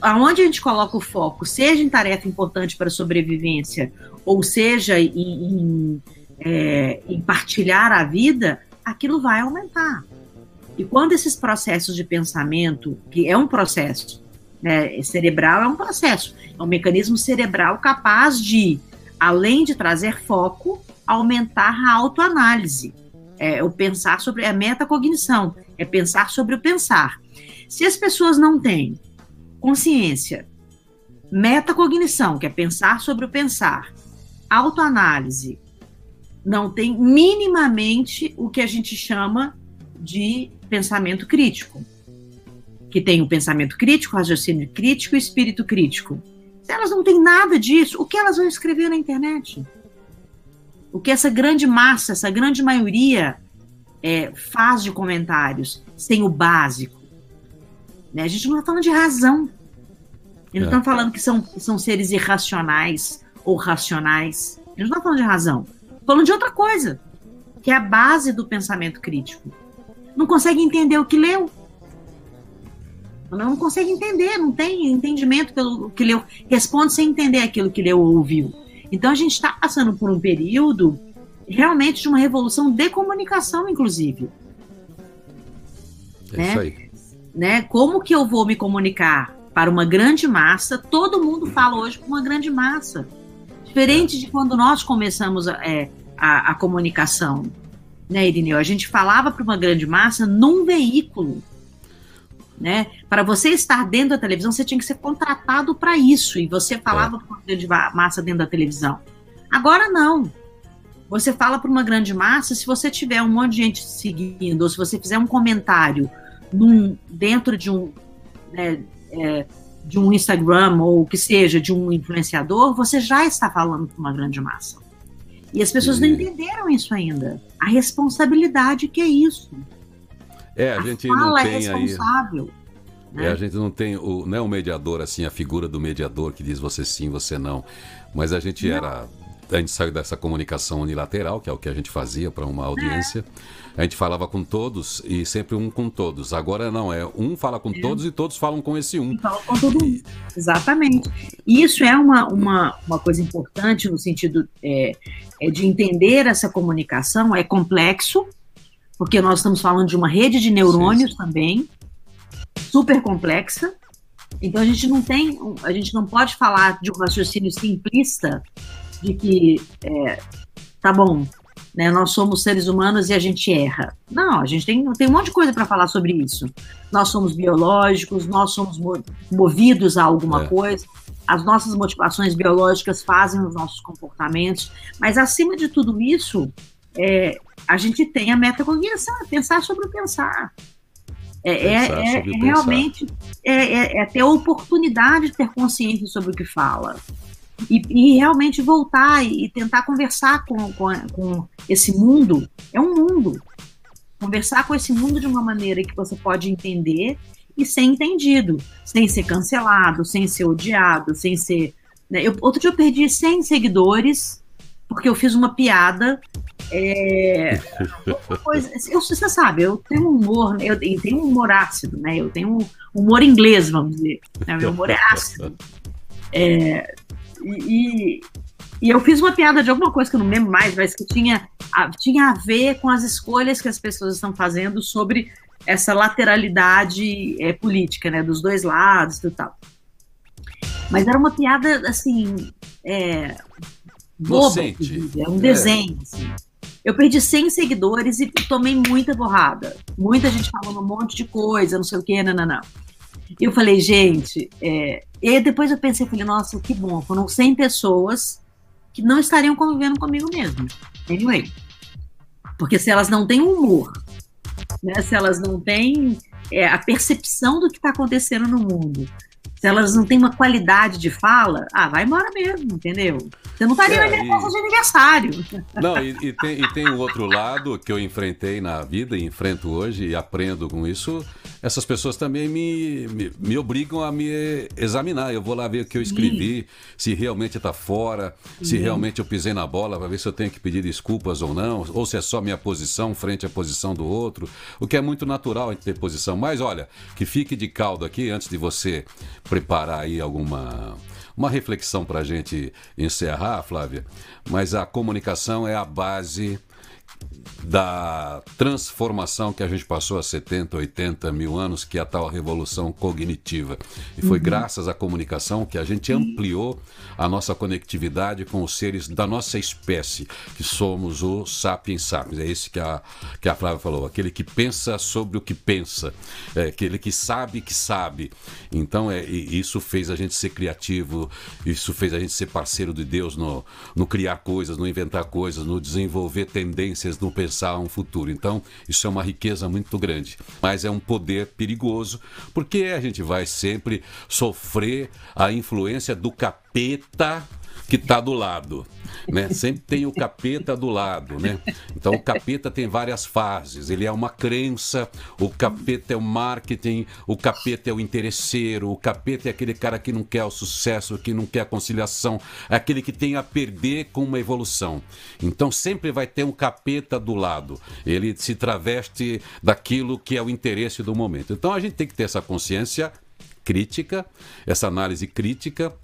aonde a gente coloca o foco, seja em tarefa importante para a sobrevivência, ou seja em, em, é, em partilhar a vida, aquilo vai aumentar. E quando esses processos de pensamento, que é um processo né, cerebral, é um processo, é um mecanismo cerebral capaz de além de trazer foco, aumentar a autoanálise. É o pensar sobre a metacognição, é pensar sobre o pensar. Se as pessoas não têm consciência, metacognição, que é pensar sobre o pensar, autoanálise, não tem minimamente o que a gente chama de pensamento crítico. Que tem o pensamento crítico, raciocínio crítico e espírito crítico. Se elas não têm nada disso, o que elas vão escrever na internet? O que essa grande massa, essa grande maioria é, faz de comentários sem o básico? Né? A gente não está falando de razão. Eles não estão é. falando que são, são seres irracionais ou racionais. Eles não estão falando de razão. Falando de outra coisa, que é a base do pensamento crítico. Não consegue entender o que leu. Não consegue entender, não tem entendimento pelo que leu. Responde sem entender aquilo que leu ou ouviu. Então a gente está passando por um período realmente de uma revolução de comunicação, inclusive. É né? isso aí. Né? Como que eu vou me comunicar para uma grande massa? Todo mundo fala hoje com uma grande massa. Diferente de quando nós começamos a, é, a, a comunicação, né, Irineu? A gente falava para uma grande massa num veículo né? Para você estar dentro da televisão, você tinha que ser contratado para isso, e você falava é. para uma grande massa dentro da televisão. Agora não. Você fala para uma grande massa, se você tiver um monte de gente seguindo, ou se você fizer um comentário num, dentro de um, né, é, de um Instagram, ou que seja, de um influenciador, você já está falando para uma grande massa. E as pessoas e... não entenderam isso ainda. A responsabilidade que é isso. É, a, a gente não é tem é responsável. Aí, é, a gente não tem o, não é o mediador assim, a figura do mediador que diz você sim, você não. Mas a gente não. era a gente saiu dessa comunicação unilateral, que é o que a gente fazia para uma audiência. A gente falava com todos e sempre um com todos. Agora não, é um fala com é. todos e todos falam com esse um. Falam com todo mundo. Exatamente. E isso é uma, uma, uma coisa importante no sentido é, é de entender essa comunicação. É complexo, porque nós estamos falando de uma rede de neurônios sim, sim. também, super complexa. Então a gente não tem, a gente não pode falar de um raciocínio simplista de que é, tá bom, né, nós somos seres humanos e a gente erra. Não, a gente tem, tem um monte de coisa para falar sobre isso. Nós somos biológicos, nós somos movidos a alguma é. coisa, as nossas motivações biológicas fazem os nossos comportamentos, mas acima de tudo isso, é, a gente tem a metacognição, pensar sobre o pensar. É, é, é, é realmente é, é, é, ter a oportunidade de ter consciência sobre o que fala. E, e realmente voltar e tentar conversar com, com, com, esse mundo. É um mundo. Conversar com esse mundo de uma maneira que você pode entender e ser entendido, sem ser cancelado, sem ser odiado, sem ser. Né? Eu, outro dia eu perdi 100 seguidores porque eu fiz uma piada é, coisa, eu, você sabe, eu tenho um humor, eu, eu tenho um humor ácido, né? Eu tenho um humor inglês, vamos dizer. Né? Meu humor é ácido. É, e, e eu fiz uma piada de alguma coisa que eu não lembro mais, mas que tinha a, tinha a ver com as escolhas que as pessoas estão fazendo sobre essa lateralidade é, política, né? Dos dois lados e tal. Mas era uma piada, assim, é, boba, é um desenho, assim. Eu perdi 100 seguidores e tomei muita borrada. Muita gente falando um monte de coisa, não sei o quê, não, não, não. Eu falei, gente, é... e depois eu pensei, falei, nossa, que bom, foram 100 pessoas que não estariam convivendo comigo mesmo. Anyway. Porque se elas não têm humor, né, se elas não têm é, a percepção do que está acontecendo no mundo, se elas não têm uma qualidade de fala, ah, vai embora mesmo, entendeu? Você não estaria é, na minha e... de aniversário. Não, e, e, tem, e tem um outro lado que eu enfrentei na vida e enfrento hoje e aprendo com isso. Essas pessoas também me, me, me obrigam a me examinar. Eu vou lá ver o que eu escrevi, Sim. se realmente está fora, Sim. se realmente eu pisei na bola, para ver se eu tenho que pedir desculpas ou não, ou se é só minha posição frente à posição do outro. O que é muito natural a gente ter posição. Mas olha, que fique de caldo aqui antes de você preparar aí alguma uma reflexão para a gente encerrar, Flávia, mas a comunicação é a base da transformação que a gente passou há 70, 80 mil anos, que é a tal revolução cognitiva. E foi uhum. graças à comunicação que a gente ampliou a nossa conectividade com os seres da nossa espécie, que somos o sapiens sapiens. É esse que a, que a Flávia falou, aquele que pensa sobre o que pensa, é aquele que sabe que sabe. Então, é, isso fez a gente ser criativo, isso fez a gente ser parceiro de Deus no, no criar coisas, no inventar coisas, no desenvolver tendências, pensar pensar um futuro. Então, isso é uma riqueza muito grande, mas é um poder perigoso, porque a gente vai sempre sofrer a influência do capeta que está do lado. Né? Sempre tem o capeta do lado, né? Então o capeta tem várias fases. Ele é uma crença, o capeta é o marketing, o capeta é o interesseiro, o capeta é aquele cara que não quer o sucesso, que não quer a conciliação, é aquele que tem a perder com uma evolução. Então sempre vai ter um capeta do lado. Ele se traveste daquilo que é o interesse do momento. Então a gente tem que ter essa consciência crítica, essa análise crítica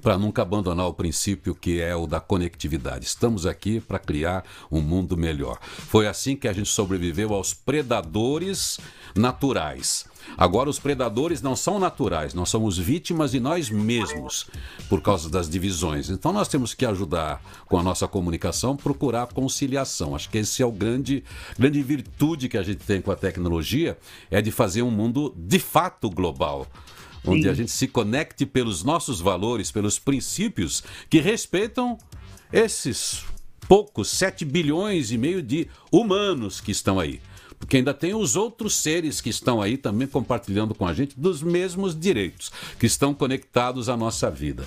para nunca abandonar o princípio que é o da conectividade. Estamos aqui para criar um mundo melhor. Foi assim que a gente sobreviveu aos predadores naturais. Agora, os predadores não são naturais, nós somos vítimas de nós mesmos por causa das divisões. Então, nós temos que ajudar com a nossa comunicação, procurar conciliação. Acho que esse é o grande, grande virtude que a gente tem com a tecnologia, é de fazer um mundo de fato global onde Sim. a gente se conecte pelos nossos valores, pelos princípios que respeitam esses poucos 7 bilhões e meio de humanos que estão aí. Porque ainda tem os outros seres que estão aí também compartilhando com a gente dos mesmos direitos, que estão conectados à nossa vida.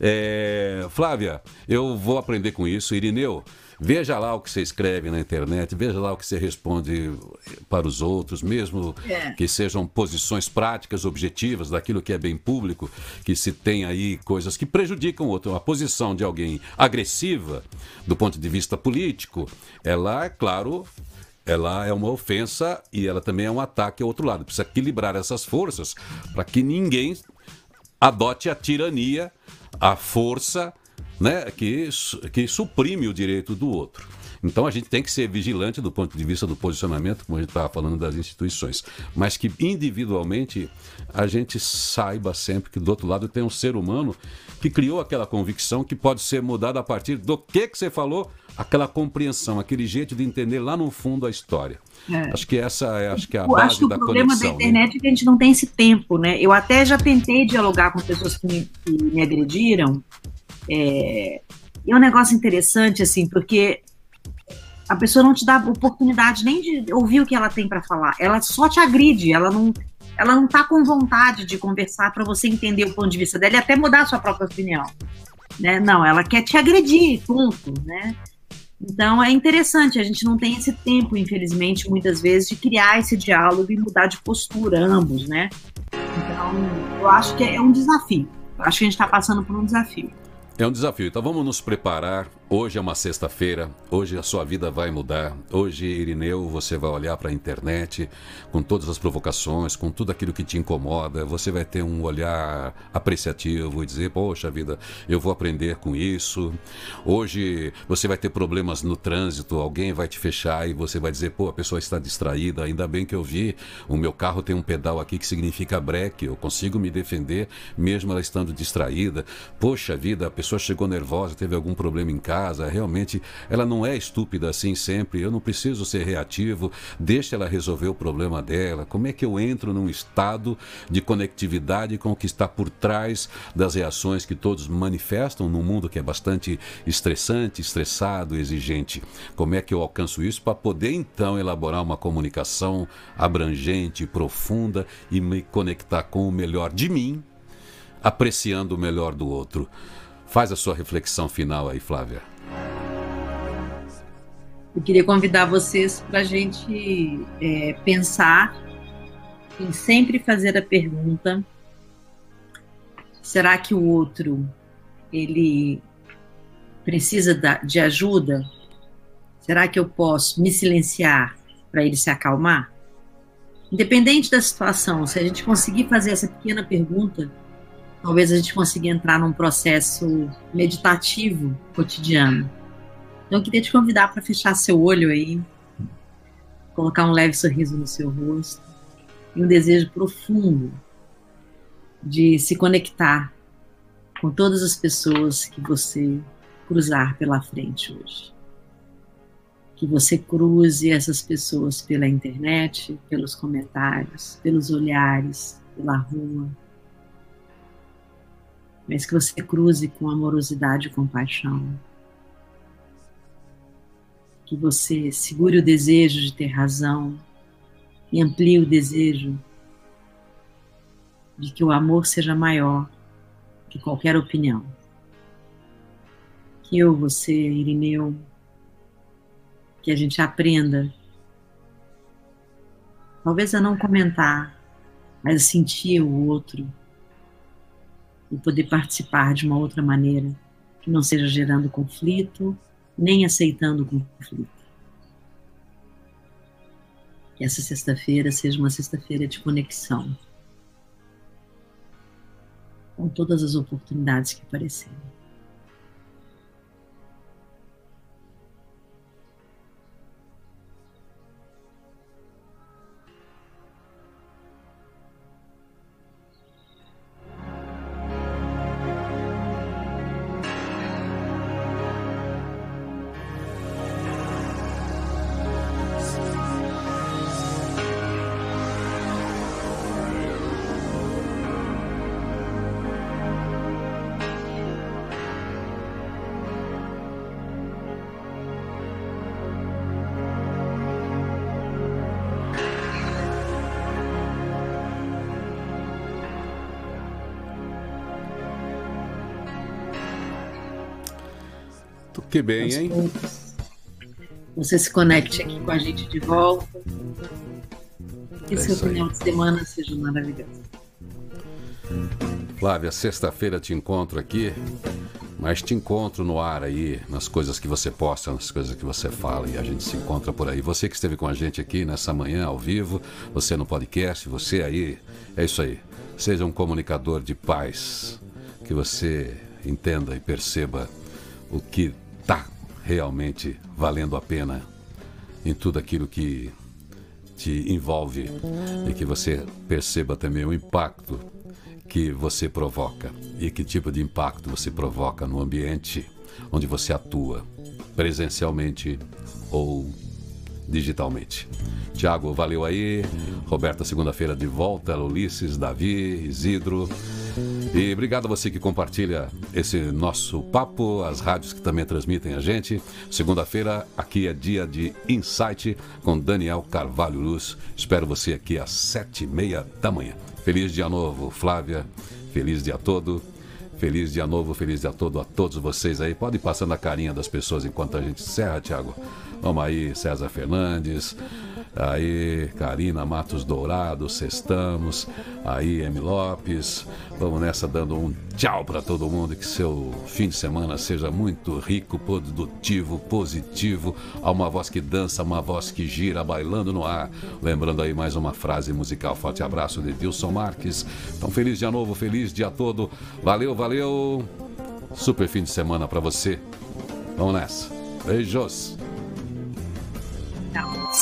É... Flávia, eu vou aprender com isso. Irineu, Veja lá o que você escreve na internet, veja lá o que você responde para os outros, mesmo é. que sejam posições práticas, objetivas, daquilo que é bem público, que se tem aí coisas que prejudicam o outro. A posição de alguém agressiva, do ponto de vista político, ela, é claro, ela é uma ofensa e ela também é um ataque ao outro lado. Precisa equilibrar essas forças para que ninguém adote a tirania, a força né, que, que suprime o direito do outro. Então a gente tem que ser vigilante do ponto de vista do posicionamento, como a gente estava falando das instituições, mas que individualmente a gente saiba sempre que do outro lado tem um ser humano que criou aquela convicção que pode ser mudada a partir do que que você falou, aquela compreensão, aquele jeito de entender lá no fundo a história. É. Acho que essa é, acho que é a Eu base acho que da o problema conexão, da né? internet né? é que a gente não tem esse tempo, né? Eu até já tentei dialogar com pessoas que me, que me agrediram é, é um negócio interessante, assim, porque a pessoa não te dá oportunidade nem de ouvir o que ela tem para falar. Ela só te agride, ela não, ela não tá com vontade de conversar para você entender o ponto de vista dela e até mudar a sua própria opinião. Né? Não, ela quer te agredir, ponto, né? Então é interessante, a gente não tem esse tempo, infelizmente, muitas vezes, de criar esse diálogo e mudar de postura, ambos, né? Então, eu acho que é um desafio. Eu acho que a gente está passando por um desafio. É um desafio. Então vamos nos preparar Hoje é uma sexta-feira, hoje a sua vida vai mudar. Hoje, Irineu, você vai olhar para a internet com todas as provocações, com tudo aquilo que te incomoda. Você vai ter um olhar apreciativo e dizer: Poxa vida, eu vou aprender com isso. Hoje você vai ter problemas no trânsito, alguém vai te fechar e você vai dizer: Pô, a pessoa está distraída. Ainda bem que eu vi, o meu carro tem um pedal aqui que significa breque, eu consigo me defender mesmo ela estando distraída. Poxa vida, a pessoa chegou nervosa, teve algum problema em casa casa, realmente ela não é estúpida assim sempre, eu não preciso ser reativo, deixa ela resolver o problema dela. Como é que eu entro num estado de conectividade com o que está por trás das reações que todos manifestam num mundo que é bastante estressante, estressado, exigente? Como é que eu alcanço isso para poder então elaborar uma comunicação abrangente, profunda e me conectar com o melhor de mim, apreciando o melhor do outro? Faz a sua reflexão final aí, Flávia. Eu queria convidar vocês para a gente é, pensar em sempre fazer a pergunta: será que o outro ele precisa de ajuda? Será que eu posso me silenciar para ele se acalmar? Independente da situação, se a gente conseguir fazer essa pequena pergunta, talvez a gente consiga entrar num processo meditativo cotidiano. Então, eu queria te convidar para fechar seu olho aí, colocar um leve sorriso no seu rosto e um desejo profundo de se conectar com todas as pessoas que você cruzar pela frente hoje. Que você cruze essas pessoas pela internet, pelos comentários, pelos olhares, pela rua. Mas que você cruze com amorosidade e compaixão. Que você segure o desejo de ter razão e amplie o desejo de que o amor seja maior que qualquer opinião. Que eu, você, Irineu, que a gente aprenda, talvez a não comentar, mas a sentir o outro e poder participar de uma outra maneira, que não seja gerando conflito, nem aceitando conflito. Que essa sexta-feira seja uma sexta-feira de conexão com todas as oportunidades que aparecerem. Que bem, hein? Você se conecte aqui com a gente de volta. Que é seu final de semana seja maravilhoso. Flávia, sexta-feira te encontro aqui, mas te encontro no ar aí, nas coisas que você posta, nas coisas que você fala, e a gente se encontra por aí. Você que esteve com a gente aqui nessa manhã, ao vivo, você no podcast, você aí, é isso aí. Seja um comunicador de paz, que você entenda e perceba o que está realmente valendo a pena em tudo aquilo que te envolve e que você perceba também o impacto que você provoca e que tipo de impacto você provoca no ambiente onde você atua, presencialmente ou digitalmente. Tiago, valeu aí. Roberta, segunda-feira de volta. Ulisses, Davi, Isidro. E obrigado a você que compartilha esse nosso papo, as rádios que também transmitem a gente. Segunda-feira, aqui é dia de Insight com Daniel Carvalho Luz. Espero você aqui às sete e meia da manhã. Feliz dia novo, Flávia. Feliz dia todo. Feliz dia novo, feliz dia todo a todos vocês aí. Pode ir passando a carinha das pessoas enquanto a gente encerra, Tiago. Vamos aí, César Fernandes. Aí, Karina Matos Dourado, Sextamos. Aí, M. Lopes. Vamos nessa dando um tchau para todo mundo. Que seu fim de semana seja muito rico, produtivo, positivo. Há uma voz que dança, uma voz que gira, bailando no ar. Lembrando aí mais uma frase musical. Forte abraço de Dilson Marques. Então, feliz dia novo, feliz dia todo. Valeu, valeu. Super fim de semana para você. Vamos nessa. Beijos.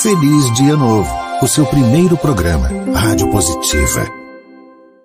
Feliz Dia Novo, o seu primeiro programa, Rádio Positiva.